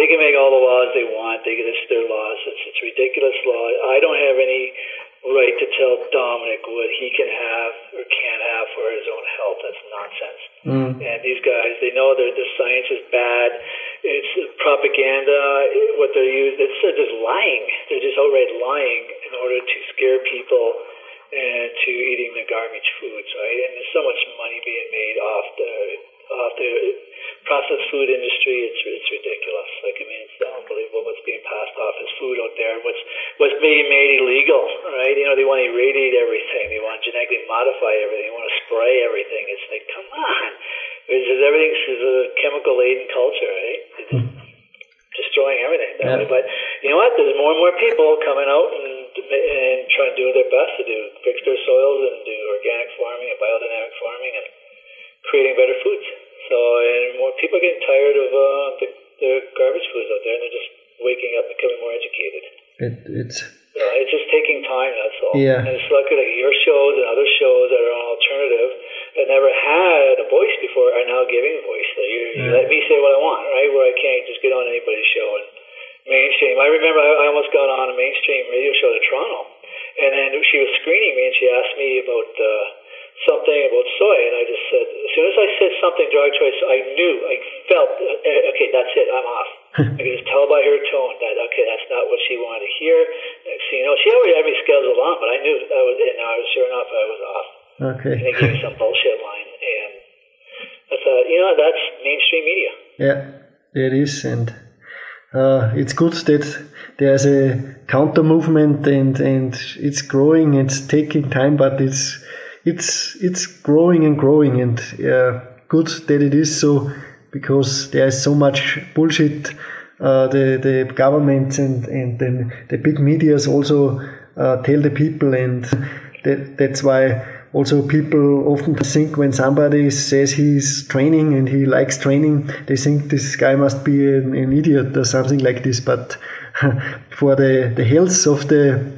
they can make all the laws they want. They it's their laws. It's, it's ridiculous law. I don't have any right to tell Dominic what he can have or can't have for his own health. That's nonsense. Mm. And these guys, they know that the science is bad. It's propaganda. What they're using, it's they're just lying. They're just outright lying in order to scare people and to eating the garbage foods, right? And there's so much money being made off the off the processed food industry. It's it's ridiculous. Like I mean, it's unbelievable what's being passed off as food out there. What's what's being made illegal, right? You know, they want to irradiate everything. They want to genetically modify everything. They want to spray everything. It's like, come on. It's just everything's a chemical laden culture, right? It's destroying everything. Yeah. But you know what? There's more and more people coming out and and trying to do their best to do fix their soils and do organic farming and biodynamic farming and creating better foods. So and more people are getting tired of uh, the, the garbage foods out there, and they're just waking up, becoming more educated. It, it's uh, it's just taking time. That's all. Yeah. And it's like, like your shows and other shows that are on alternative that never had a voice before are now giving a voice. So you, yeah. you let me say what I want, right? Where I can't just get on anybody's show and mainstream. I remember I, I almost got on a mainstream radio show in Toronto, and then she was screening me, and she asked me about uh, something about soy, and I just said, as soon as I said something drug choice, I knew, I felt, uh, okay, that's it, I'm off. I could just tell by her tone that okay, that's not what she wanted to hear. Next thing you know, she already had me scheduled on, but I knew that was it. Now, sure enough, I was off. Okay. And they gave me some bullshit line, and I thought, you know, that's mainstream media. Yeah, it is, and uh, it's good that there's a counter movement and, and it's growing, it's taking time, but it's it's it's growing and growing and uh, good that it is so because there is so much bullshit. Uh, the the governments and and then the big media's also uh, tell the people and that that's why also people often think when somebody says he's training and he likes training they think this guy must be an, an idiot or something like this. But for the, the health of the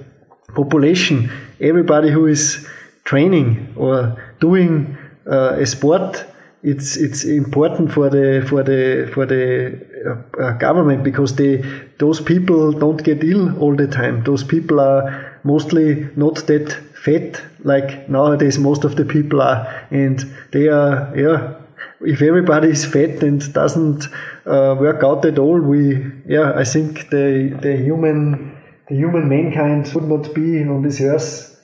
population everybody who is training or doing uh, a sport it's it's important for the for the for the uh, uh, government because they those people don't get ill all the time. Those people are mostly not that fat like nowadays most of the people are. And they are yeah if everybody is fat and doesn't uh, work out at all we yeah i think the the human the human mankind would not be on this earth.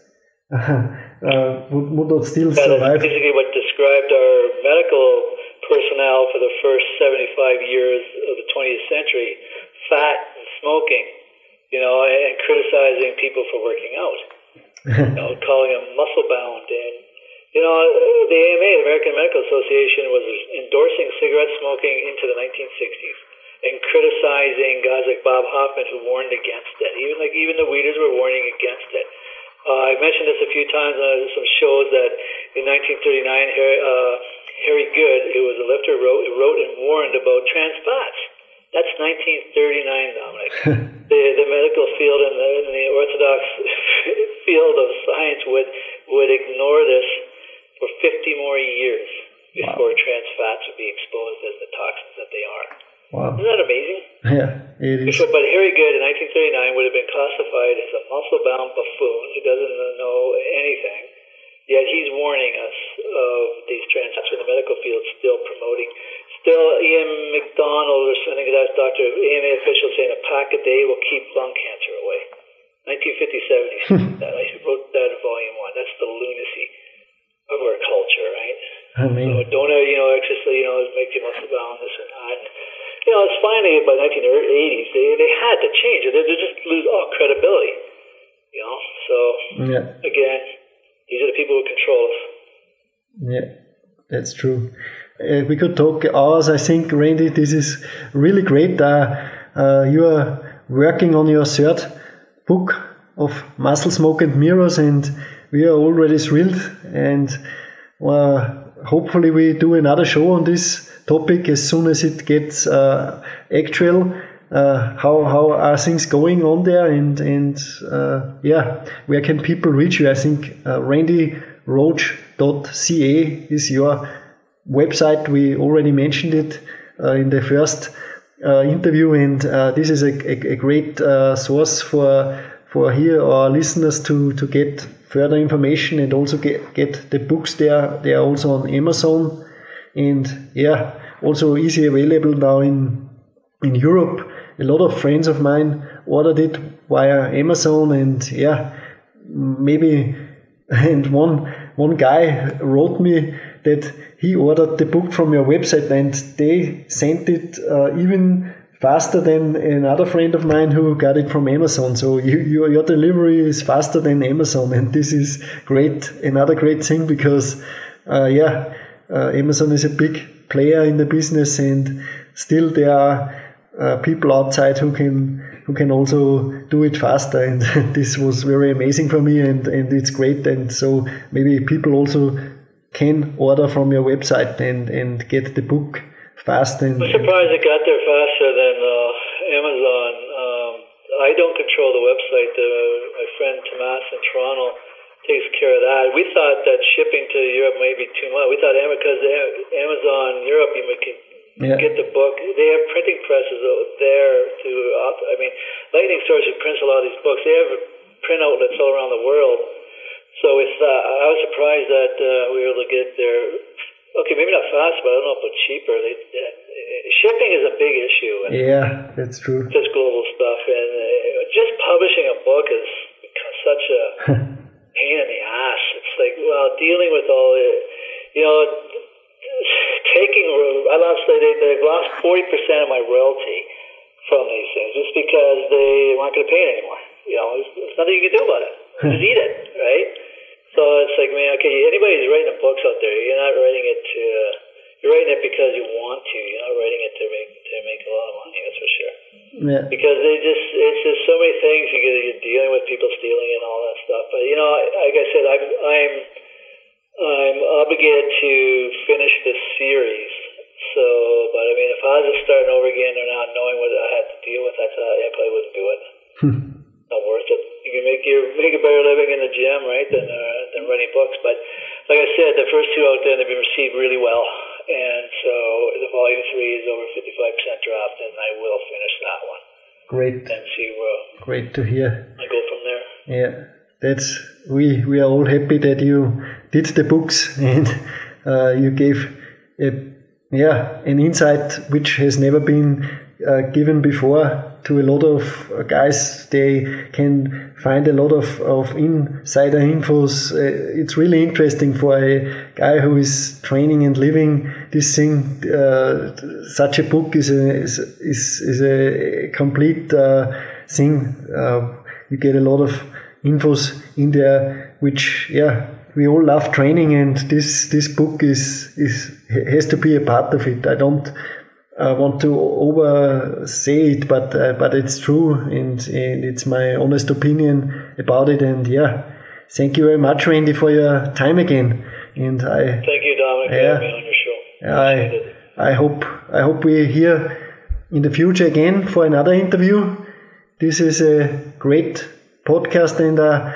Uh, would, would not still survive. basically what described our medical personnel for the first 75 years of the 20th century fat and smoking you know and criticizing people for working out you know, calling them muscle bound. And, you know, the AMA, the American Medical Association, was endorsing cigarette smoking into the 1960s and criticizing guys like Bob Hoffman who warned against it. Even like even the Weiders were warning against it. Uh, I mentioned this a few times on some shows that in 1939, Harry, uh, Harry Good, who was a lifter, wrote, wrote and warned about trans fats. That's 1939, Dominic. the, the medical field and the, and the orthodox field of science would, would ignore this for 50 more years before wow. trans fats would be exposed as the toxins that they are. Wow. Isn't that amazing? Yeah, it is. But Harry Good in 1939 would have been classified as a muscle bound buffoon who doesn't know anything. Yet he's warning us of these trans fats in the medical field still promoting. Still, Ian McDonald, or I think that's Dr. AMA official, saying a pack a day will keep lung cancer away. 1957, that. I wrote that in volume one. That's the lunacy of our culture, right? I mean, so don't, you know, exercise, you know, make you muscle bound, this and that. you know, it's finally by 1980s they they had to change it. They they just lose all credibility. You know, so Yeah. again, these are the people who control us. Yeah, that's true. Uh, we could talk hours. I think, Randy, this is really great. Uh, uh, you are working on your third book of Muscle Smoke and Mirrors, and we are already thrilled. And uh, hopefully, we do another show on this topic as soon as it gets uh, actual. Uh, how how are things going on there? And and yeah, where can people reach you? I think uh, randyroach.ca is your website. We already mentioned it uh, in the first uh, interview, and uh, this is a, a, a great source for for here our listeners to to get further information and also get get the books there. They are also on Amazon, and yeah, also easy available now in in Europe. A lot of friends of mine ordered it via Amazon, and yeah, maybe and one one guy wrote me that he ordered the book from your website and they sent it uh, even faster than another friend of mine who got it from Amazon. So you, you, your delivery is faster than Amazon, and this is great. Another great thing because, uh, yeah, uh, Amazon is a big player in the business, and still there are uh, people outside who can who can also do it faster. And this was very amazing for me, and and it's great. And so maybe people also can order from your website and and get the book fast and. I'm surprised it got there faster than uh, Amazon. Um, I don't control the website. Uh, my friend Tomas in Toronto takes care of that. We thought that shipping to Europe may be too much. We thought because Amazon Europe, you could Yeah. get the book. They have printing presses out there to. I mean, Lightning who prints a lot of these books. They have print outlets all around the world. So it's. Uh, I was surprised that uh, we were able to get there. Okay, maybe not fast, but I don't know about cheaper. They, uh, shipping is a big issue. And Yeah, that's true. just global stuff, and uh, just publishing a book is such a pain in the ass. It's like, well, dealing with all the, you know, taking. I lost they they've lost forty percent of my royalty from these things just because they weren't going to pay it anymore. You know, there's, there's nothing you can do about it. Just eat it, right? So it's like, man, okay, anybody who's writing books out there, you're not writing it to. Uh, you're writing it because you want to. You're not writing it to make to make a lot of money. That's for sure Yeah, because they just it's just so many things you get you're dealing with people stealing and all that stuff. But you know, like I said, I'm I'm I'm obligated to finish this series. So, but I mean, if I was just starting over again or not knowing what I had to deal with, I thought yeah, I probably wouldn't do it. Not worth it. You can make your make a better living in the gym, right, than uh, than writing books. But like I said, the first two out there they've been received really well, and so the volume three is over fifty five percent dropped, and I will finish that one great, and see where great to hear. I go from there. Yeah, that's we we are all happy that you did the books and uh, you gave a yeah an insight which has never been uh, given before to a lot of uh, guys. They can find a lot of of insider infos. Uh, it's really interesting for a guy who is training and living this thing. Uh, such a book is a is is, is a complete uh, thing. Uh, you get a lot of infos in there which yeah we all love training and this this book is is has to be a part of it i don't uh, want to oversay it but uh, but it's true and and it's my honest opinion about it and yeah thank you very much randy for your time again and i Thank you, Dominic, for Yeah. me on your show. I I hope I hope we're here in the future again for another interview. This is a great podcast, and I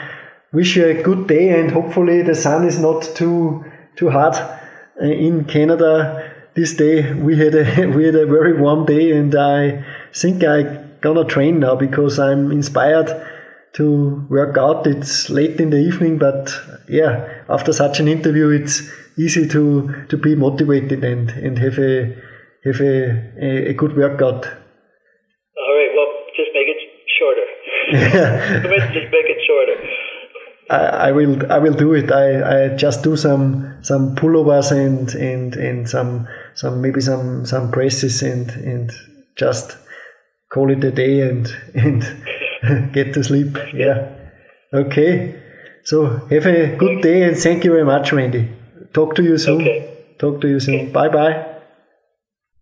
wish you a good day. And hopefully the sun is not too too hot uh, in Canada this day. We had a we had a very warm day, and I think I gonna train now because I'm inspired to work out. It's late in the evening, but yeah, after such an interview, it's easy to to be motivated and and have a have a a, a good workout. All right, well, just make it shorter. just make it shorter. I, I will I will do it. I, I just do some some pullovers and and and some some maybe some some presses and and just call it a day and and get to sleep. Yeah. Okay. So have a good day and thank you very much, Randy. Talk to you soon. Okay. Talk to you soon. Bye bye.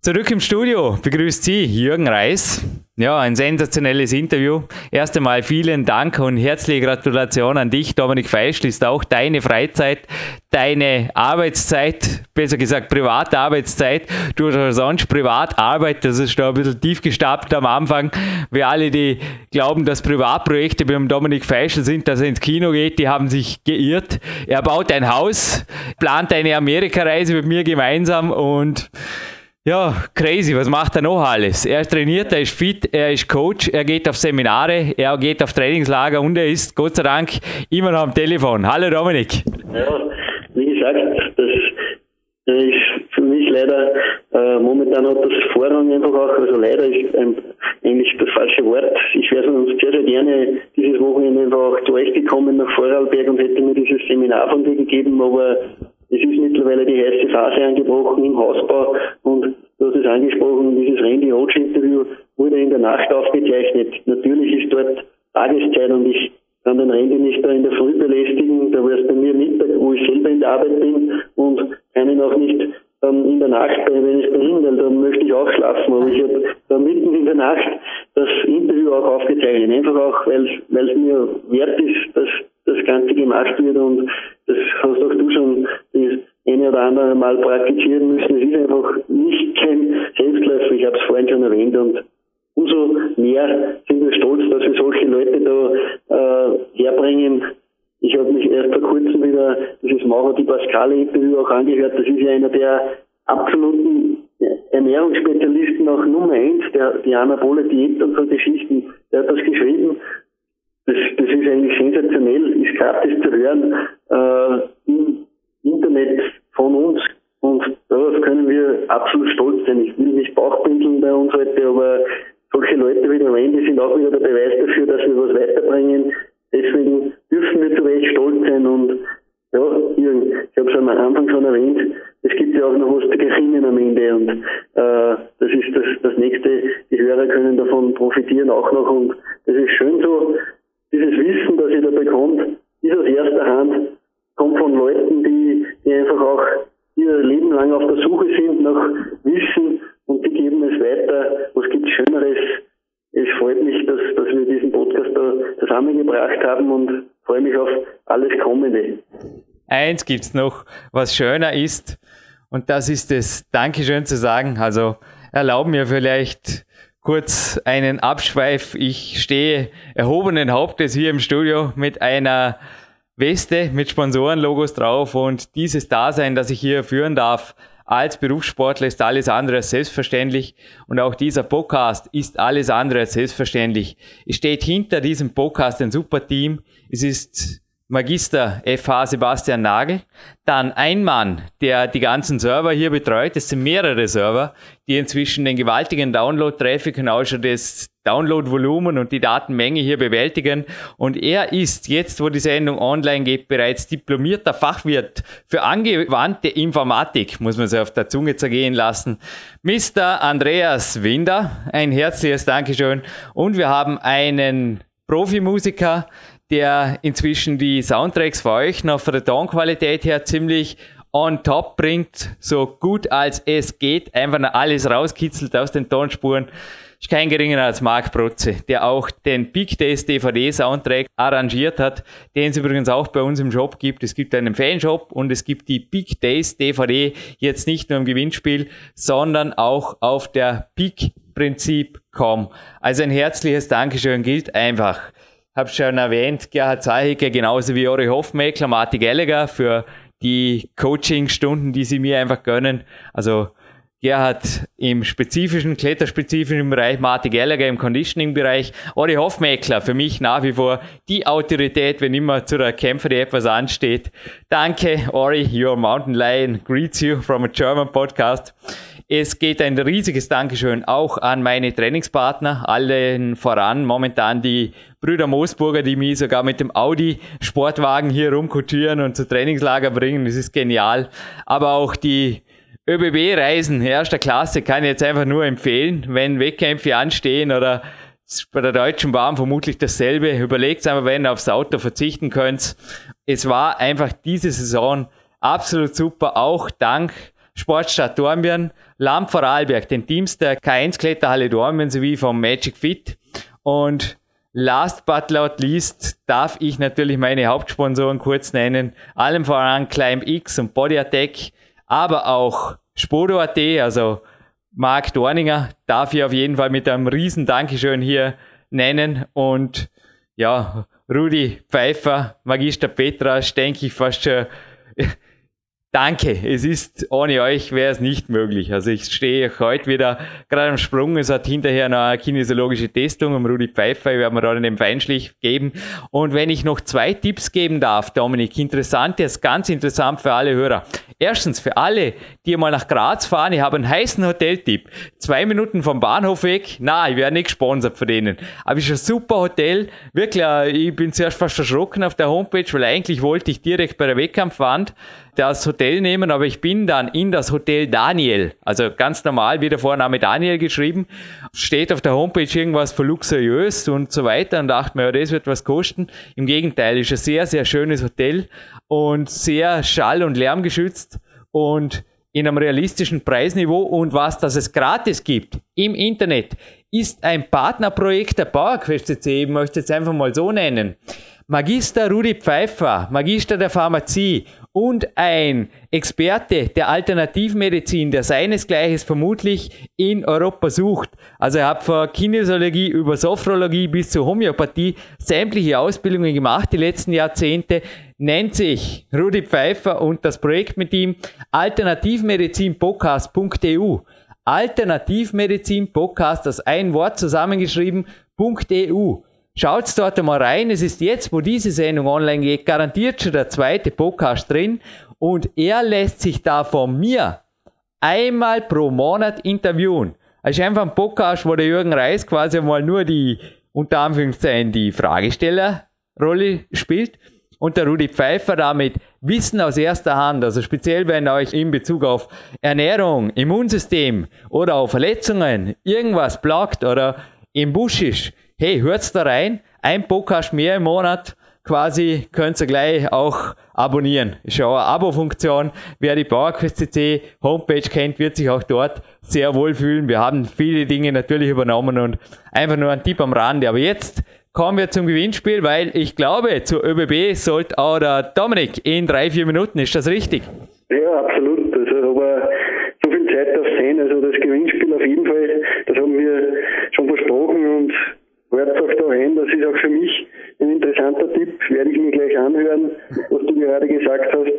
Zurück im Studio begrüßt Sie Jürgen Reis. Ja, ein sensationelles Interview. Erst einmal vielen Dank und herzliche Gratulation an dich, Dominik Feischl. Ist auch deine Freizeit, deine Arbeitszeit, besser gesagt private Arbeitszeit. Du hast sonst Privatarbeit, das ist da ein bisschen tief gestapelt am Anfang. Wir alle, die glauben, dass Privatprojekte beim Dominik Feischl sind, dass er ins Kino geht, die haben sich geirrt. Er baut ein Haus, plant eine Amerikareise mit mir gemeinsam und ja, crazy. Was macht er noch alles? Er ist trainiert, er ist fit, er ist Coach, er geht auf Seminare, er geht auf Trainingslager und er ist Gott sei Dank immer noch am Telefon. Hallo Dominik. Ja, wie gesagt, das ist für mich leider äh, momentan hat das Vorrang einfach auch, also leider ist ein, eigentlich das falsche Wort. Ich wäre sonst sehr, sehr gerne dieses Wochenende einfach auch zurechtgekommen nach Vorarlberg und hätte mir dieses Seminar von dir gegeben, aber es ist mittlerweile die heiße Phase angebrochen im Hausbau und du hast es angesprochen, dieses Randy Roach Interview wurde in der Nacht aufgezeichnet. Natürlich ist dort Tageszeit und ich kann den Randy nicht da in der Früh belästigen, da war es bei mir Mittag, wo ich selber in der Arbeit bin und kann ihn auch nicht ähm, in der Nacht, wenn ich bin, weil dann möchte ich auch schlafen. Aber ich habe da mitten in der Nacht das Interview auch aufgezeichnet. Einfach auch, weil es mir wert ist, dass das Ganze gemacht wird und das hast auch du schon das eine oder andere Mal praktizieren müssen. Es ist einfach nicht kein Selbstläufer, ich habe es vorhin schon erwähnt und umso mehr sind wir stolz, dass wir solche Leute da äh, herbringen. Ich habe mich erst vor kurzem wieder dieses Mauro Di Pascale Interview auch angehört. Das ist ja einer der absoluten Ernährungsspezialisten auch Nummer eins, der die anabole Diät und so Geschichten. Der hat das geschrieben das, das ist eigentlich sensationell, ist gratis zu hören äh, im Internet von uns. Und darauf können wir absolut stolz sein. Ich will nicht Bauchbindeln bei uns heute, aber solche Leute wie der Randy sind auch wieder der Beweis dafür, dass wir was weiterbringen. Deswegen dürfen wir zu Recht stolz sein und ja, Jürgen, ich habe es am Anfang schon erwähnt, es gibt ja auch noch was zu gewinnen am Ende und äh, das ist das, das nächste, die Hörer können davon profitieren auch noch und das ist schön so, dieses Wissen, das ihr da bekommt, ist aus erster Hand, kommt von Leuten, die, die einfach auch ihr Leben lang auf der Suche sind nach Wissen und die geben es weiter. Was gibt Schöneres? Es freut mich, dass, dass wir diesen Podcast da zusammengebracht haben und freue mich auf alles Kommende. Eins gibt es noch, was schöner ist, und das ist es, Dankeschön zu sagen. Also erlauben mir vielleicht kurz einen Abschweif. Ich stehe erhobenen Hauptes hier im Studio mit einer Weste mit Sponsorenlogos drauf und dieses Dasein, das ich hier führen darf, als Berufssportler ist alles andere als selbstverständlich und auch dieser Podcast ist alles andere als selbstverständlich. Es steht hinter diesem Podcast ein super Team. Es ist Magister FH Sebastian Nagel, dann ein Mann, der die ganzen Server hier betreut. Es sind mehrere Server, die inzwischen den gewaltigen Download-Traffic und auch schon das Download-Volumen und die Datenmenge hier bewältigen. Und er ist jetzt, wo die Sendung online geht, bereits diplomierter Fachwirt für angewandte Informatik, muss man sich auf der Zunge zergehen lassen. Mr. Andreas Winder, ein herzliches Dankeschön. Und wir haben einen Profimusiker, der inzwischen die Soundtracks für euch noch von der Tonqualität her ziemlich on top bringt, so gut als es geht, einfach noch alles rauskitzelt aus den Tonspuren. Ist kein geringer als Marc Protze, der auch den Big Days DVD Soundtrack arrangiert hat, den es übrigens auch bei uns im Shop gibt. Es gibt einen Fanshop und es gibt die Big Days DVD jetzt nicht nur im Gewinnspiel, sondern auch auf der bigprinzip.com. Also ein herzliches Dankeschön gilt einfach habe schon erwähnt, Gerhard Zahicke, genauso wie Ori Hofmeckler, Martin Gallagher für die Coaching-Stunden, die sie mir einfach gönnen. Also Gerhard im spezifischen, kletterspezifischen Bereich, Martin Gallagher im Conditioning-Bereich, Ori Hofmeckler für mich nach wie vor die Autorität, wenn immer zu der Kämpfer, die etwas ansteht. Danke, Ori, your mountain lion greets you from a German podcast. Es geht ein riesiges Dankeschön auch an meine Trainingspartner, allen voran momentan die Brüder Moosburger, die mich sogar mit dem Audi Sportwagen hier rumkutschieren und zu Trainingslager bringen. Das ist genial. Aber auch die ÖBB-Reisen erster Klasse kann ich jetzt einfach nur empfehlen, wenn Wettkämpfe anstehen oder bei der Deutschen Bahn vermutlich dasselbe. Überlegt einfach, wenn ihr aufs Auto verzichten könnt. Es war einfach diese Saison absolut super, auch dank Sportstadt Dornbirn, Lamp Vorarlberg, den Teams der K1 Kletterhalle Dornbirn sowie vom Magic Fit. Und last but not least darf ich natürlich meine Hauptsponsoren kurz nennen. Allem voran Climb X und Body Attack, aber auch Spodo.at, also Marc Dorninger darf ich auf jeden Fall mit einem riesen Dankeschön hier nennen und ja, Rudi Pfeiffer, Magister Petra, denke ich fast schon Danke, es ist ohne euch wäre es nicht möglich. Also ich stehe heute wieder gerade am Sprung. Es hat hinterher noch eine kinesiologische Testung um Rudi Pfeiffer, ich werde mir da den Feinschlich geben. Und wenn ich noch zwei Tipps geben darf, Dominik, interessant, ist ganz interessant für alle Hörer. Erstens, für alle, die mal nach Graz fahren, ich habe einen heißen Hoteltipp. Zwei Minuten vom Bahnhof weg. Na, ich werde nicht gesponsert von denen. Aber es ist ein super Hotel. Wirklich, äh, ich bin zuerst fast erschrocken auf der Homepage, weil eigentlich wollte ich direkt bei der Wettkampfwand das Hotel nehmen, aber ich bin dann in das Hotel Daniel, also ganz normal wie der Vorname Daniel geschrieben, steht auf der Homepage irgendwas für luxuriös und so weiter und dachte mir, ja, das wird was kosten. Im Gegenteil, ist ein sehr, sehr schönes Hotel und sehr schall- und lärmgeschützt und in einem realistischen Preisniveau und was, dass es gratis gibt im Internet, ist ein Partnerprojekt der PowerQuest CC, ich möchte es einfach mal so nennen. Magister Rudi Pfeiffer, Magister der Pharmazie und ein Experte der Alternativmedizin, der seinesgleiches vermutlich in Europa sucht. Also er hat von Kinesiologie über Sophrologie bis zur Homöopathie sämtliche Ausbildungen gemacht die letzten Jahrzehnte, nennt sich Rudi Pfeiffer und das Projekt mit ihm alternativmedizinpodcast.eu. Alternativmedizin Podcast, das ein Wort zusammengeschrieben.eu. Schaut's dort einmal rein. Es ist jetzt, wo diese Sendung online geht, garantiert schon der zweite Podcast drin. Und er lässt sich da von mir einmal pro Monat interviewen. Also einfach ein Podcast, wo der Jürgen Reis quasi mal nur die, unter Anführungszeichen, die Fragestellerrolle spielt. Und der Rudi Pfeiffer damit Wissen aus erster Hand, also speziell wenn euch in Bezug auf Ernährung, Immunsystem oder auf Verletzungen irgendwas blockt oder im Busch ist, hey, hört's da rein, ein Podcast mehr im Monat, quasi könnt ihr gleich auch abonnieren. Ist ja eine Abo-Funktion. Wer die PowerQuest.cc Homepage kennt, wird sich auch dort sehr wohl fühlen. Wir haben viele Dinge natürlich übernommen und einfach nur ein Tipp am Rande. Aber jetzt kommen wir zum Gewinnspiel, weil ich glaube, zur ÖBB sollte auch der Dominik in drei, vier Minuten. Ist das richtig? Ja, absolut. Also, aber so viel Zeit darf sein. Also das Gewinnspiel auf jeden Fall, das haben wir schon versprochen und hört auch da rein, das ist auch für mich ein interessanter Tipp, werde ich mir gleich anhören, was du gerade gesagt hast.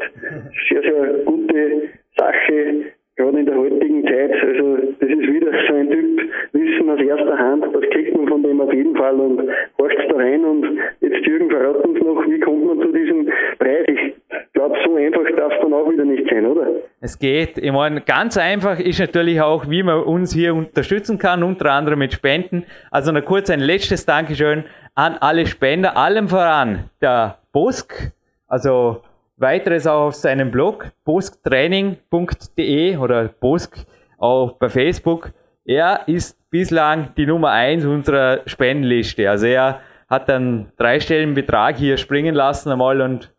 Sehr, sehr gute Sache, gerade in der heutigen Zeit. Also das ist wieder so ein Typ Wissen aus erster Hand, das kriegt man von dem auf jeden Fall und horcht da rein und jetzt Jürgen verrat uns noch, wie kommt man zu diesem Preis? Ich glaube, so einfach darf es dann auch wieder nicht sein, oder? Es geht. Ich meine, ganz einfach ist natürlich auch, wie man uns hier unterstützen kann, unter anderem mit Spenden. Also noch kurz ein letztes Dankeschön an alle Spender, allem voran der Bosk, also Weiteres auch auf seinem Blog bosktraining.de oder Bosk auch bei Facebook. Er ist bislang die Nummer eins unserer Spendenliste. Also er hat einen dreistelligen Betrag hier springen lassen einmal und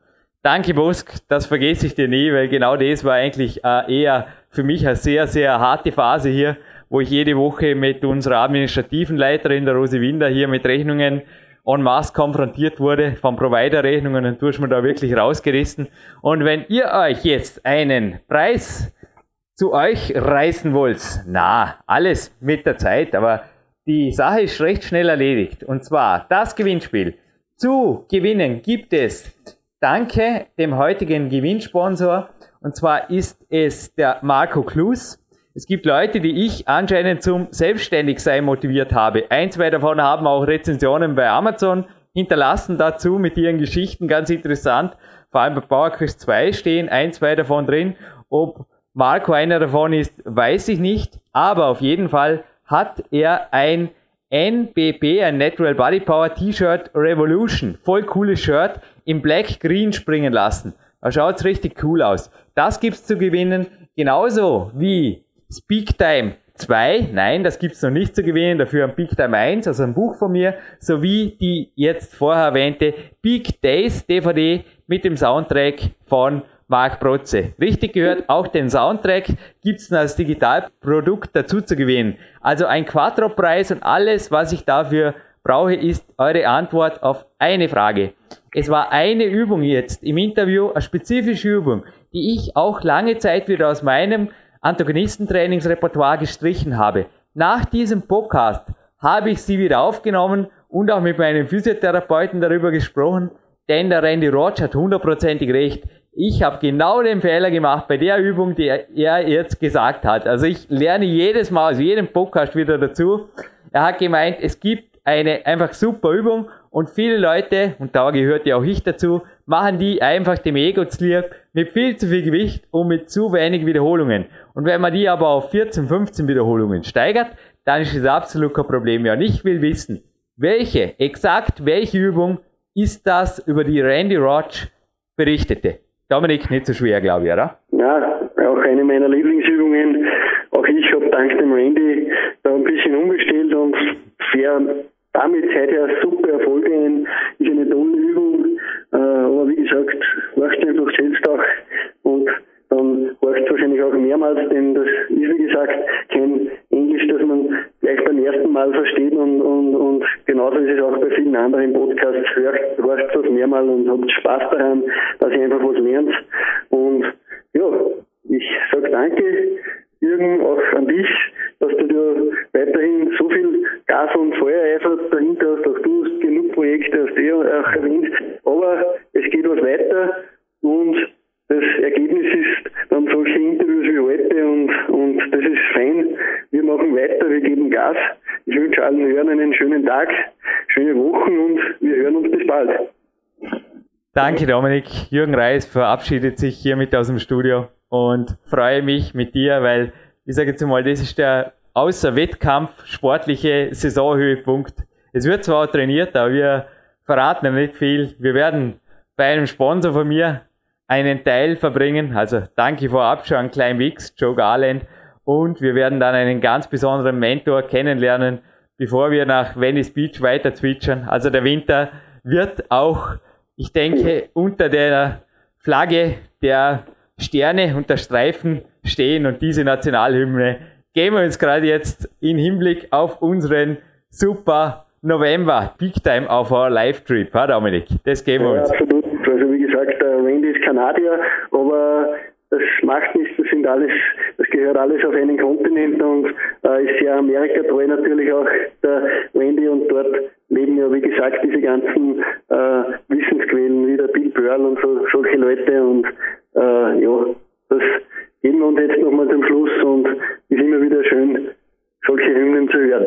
danke Bosk, das vergesse ich dir nie, weil genau das war eigentlich äh, eher für mich eine sehr, sehr harte Phase hier, wo ich jede Woche mit unserer administrativen Leiterin, der Rose Winder, hier mit Rechnungen en masse konfrontiert wurde von Provider-Rechnungen und du hast mir da wirklich rausgerissen. Und wenn ihr euch jetzt einen Preis zu euch reißen wollt, na, alles mit der Zeit, aber die Sache ist recht schnell erledigt. Und zwar das Gewinnspiel. Zu gewinnen gibt es, danke dem heutigen Gewinnsponsor, und zwar ist es der Marco Klus. Es gibt Leute, die ich anscheinend zum Selbstständigsein motiviert habe. Ein, zwei davon haben auch Rezensionen bei Amazon hinterlassen dazu mit ihren Geschichten. Ganz interessant. Vor allem bei PowerQuest 2 stehen ein, zwei davon drin. Ob Marco einer davon ist, weiß ich nicht. Aber auf jeden Fall hat er ein NBP, ein Natural Body Power T-Shirt Revolution. Voll cooles Shirt im Black Green springen lassen. Da schaut's richtig cool aus. Das gibt's zu gewinnen genauso wie Speak Time 2, nein, das gibt's noch nicht zu gewinnen, dafür ein Big Time 1, also ein Buch von mir, sowie die jetzt vorher erwähnte Big Days DVD mit dem Soundtrack von Marc Protze. Richtig gehört, auch den Soundtrack gibt's als Digitalprodukt dazu zu gewinnen. Also ein Quattro-Preis und alles, was ich dafür brauche, ist eure Antwort auf eine Frage. Es war eine Übung jetzt im Interview, eine spezifische Übung, die ich auch lange Zeit wieder aus meinem Antagonistentrainingsrepertoire gestrichen habe. Nach diesem Podcast habe ich sie wieder aufgenommen und auch mit meinem Physiotherapeuten darüber gesprochen, denn der Randy Roach hat hundertprozentig recht. Ich habe genau den Fehler gemacht bei der Übung, die er jetzt gesagt hat. Also ich lerne jedes Mal aus jedem Podcast wieder dazu. Er hat gemeint, es gibt eine einfach super Übung und viele Leute, und da gehört ja auch ich dazu, machen die einfach dem Ego zu lieb mit viel zu viel Gewicht und mit zu wenig Wiederholungen. Und wenn man die aber auf 14, 15 Wiederholungen steigert, dann ist das absolut kein Problem mehr. Und ich will wissen, welche, exakt welche Übung ist das, über die Randy Roach berichtete? Dominik, nicht so schwer, glaube ich, oder? Ja, auch eine meiner Lieblingsübungen. Auch ich habe dank dem Randy da ein bisschen umgestellt und fair damit seither super Erfolge ein. Ist eine tolle Übung. Äh, aber wie gesagt, horcht einfach selbst auch und dann horcht wahrscheinlich auch mehrmals, denn das ist wie gesagt kein Englisch, das man gleich beim ersten Mal versteht und, und, und genauso ist es auch bei vielen anderen Podcasts, hört, horcht das mehrmals und habt Spaß daran, dass ihr einfach was lernt. Und ja, ich sage danke, Jürgen, auch an dich, dass du da weiterhin so viel Gas und Feuereifer dahinter hast. Auch du genug Projekte, hast du ja auch erwähnt. Aber es geht was weiter und das Ergebnis ist dann solche Interviews wie heute und, und das ist fein. Wir machen weiter, wir geben Gas. Ich wünsche allen Hörern einen schönen Tag, schöne Wochen und wir hören uns bis bald. Danke Dominik. Jürgen Reis verabschiedet sich hiermit aus dem Studio und freue mich mit dir, weil ich sage jetzt mal, das ist der außer Wettkampf sportliche Saisonhöhepunkt. Es wird zwar trainiert, aber wir verraten nicht viel. Wir werden bei einem Sponsor von mir einen Teil verbringen. Also danke vorab schon an Klein Wix, Joe Garland. Und wir werden dann einen ganz besonderen Mentor kennenlernen, bevor wir nach Venice Beach weiter zwitschern. Also der Winter wird auch, ich denke, unter der Flagge der Sterne und der Streifen stehen und diese Nationalhymne gehen wir uns gerade jetzt in Hinblick auf unseren super November Big Time auf our Live Trip, ha Dominik? Das geben wir uns. Ja, gesagt, der Randy ist Kanadier, aber das macht nichts, das sind alles, das gehört alles auf einen Kontinent und äh, ist sehr Amerika-treu natürlich auch der Randy und dort leben ja wie gesagt diese ganzen äh, Wissensquellen wie der Bill Pearl und so, solche Leute und äh, ja, das geben wir uns jetzt nochmal zum Schluss und ist immer wieder schön, solche Hymnen zu hören.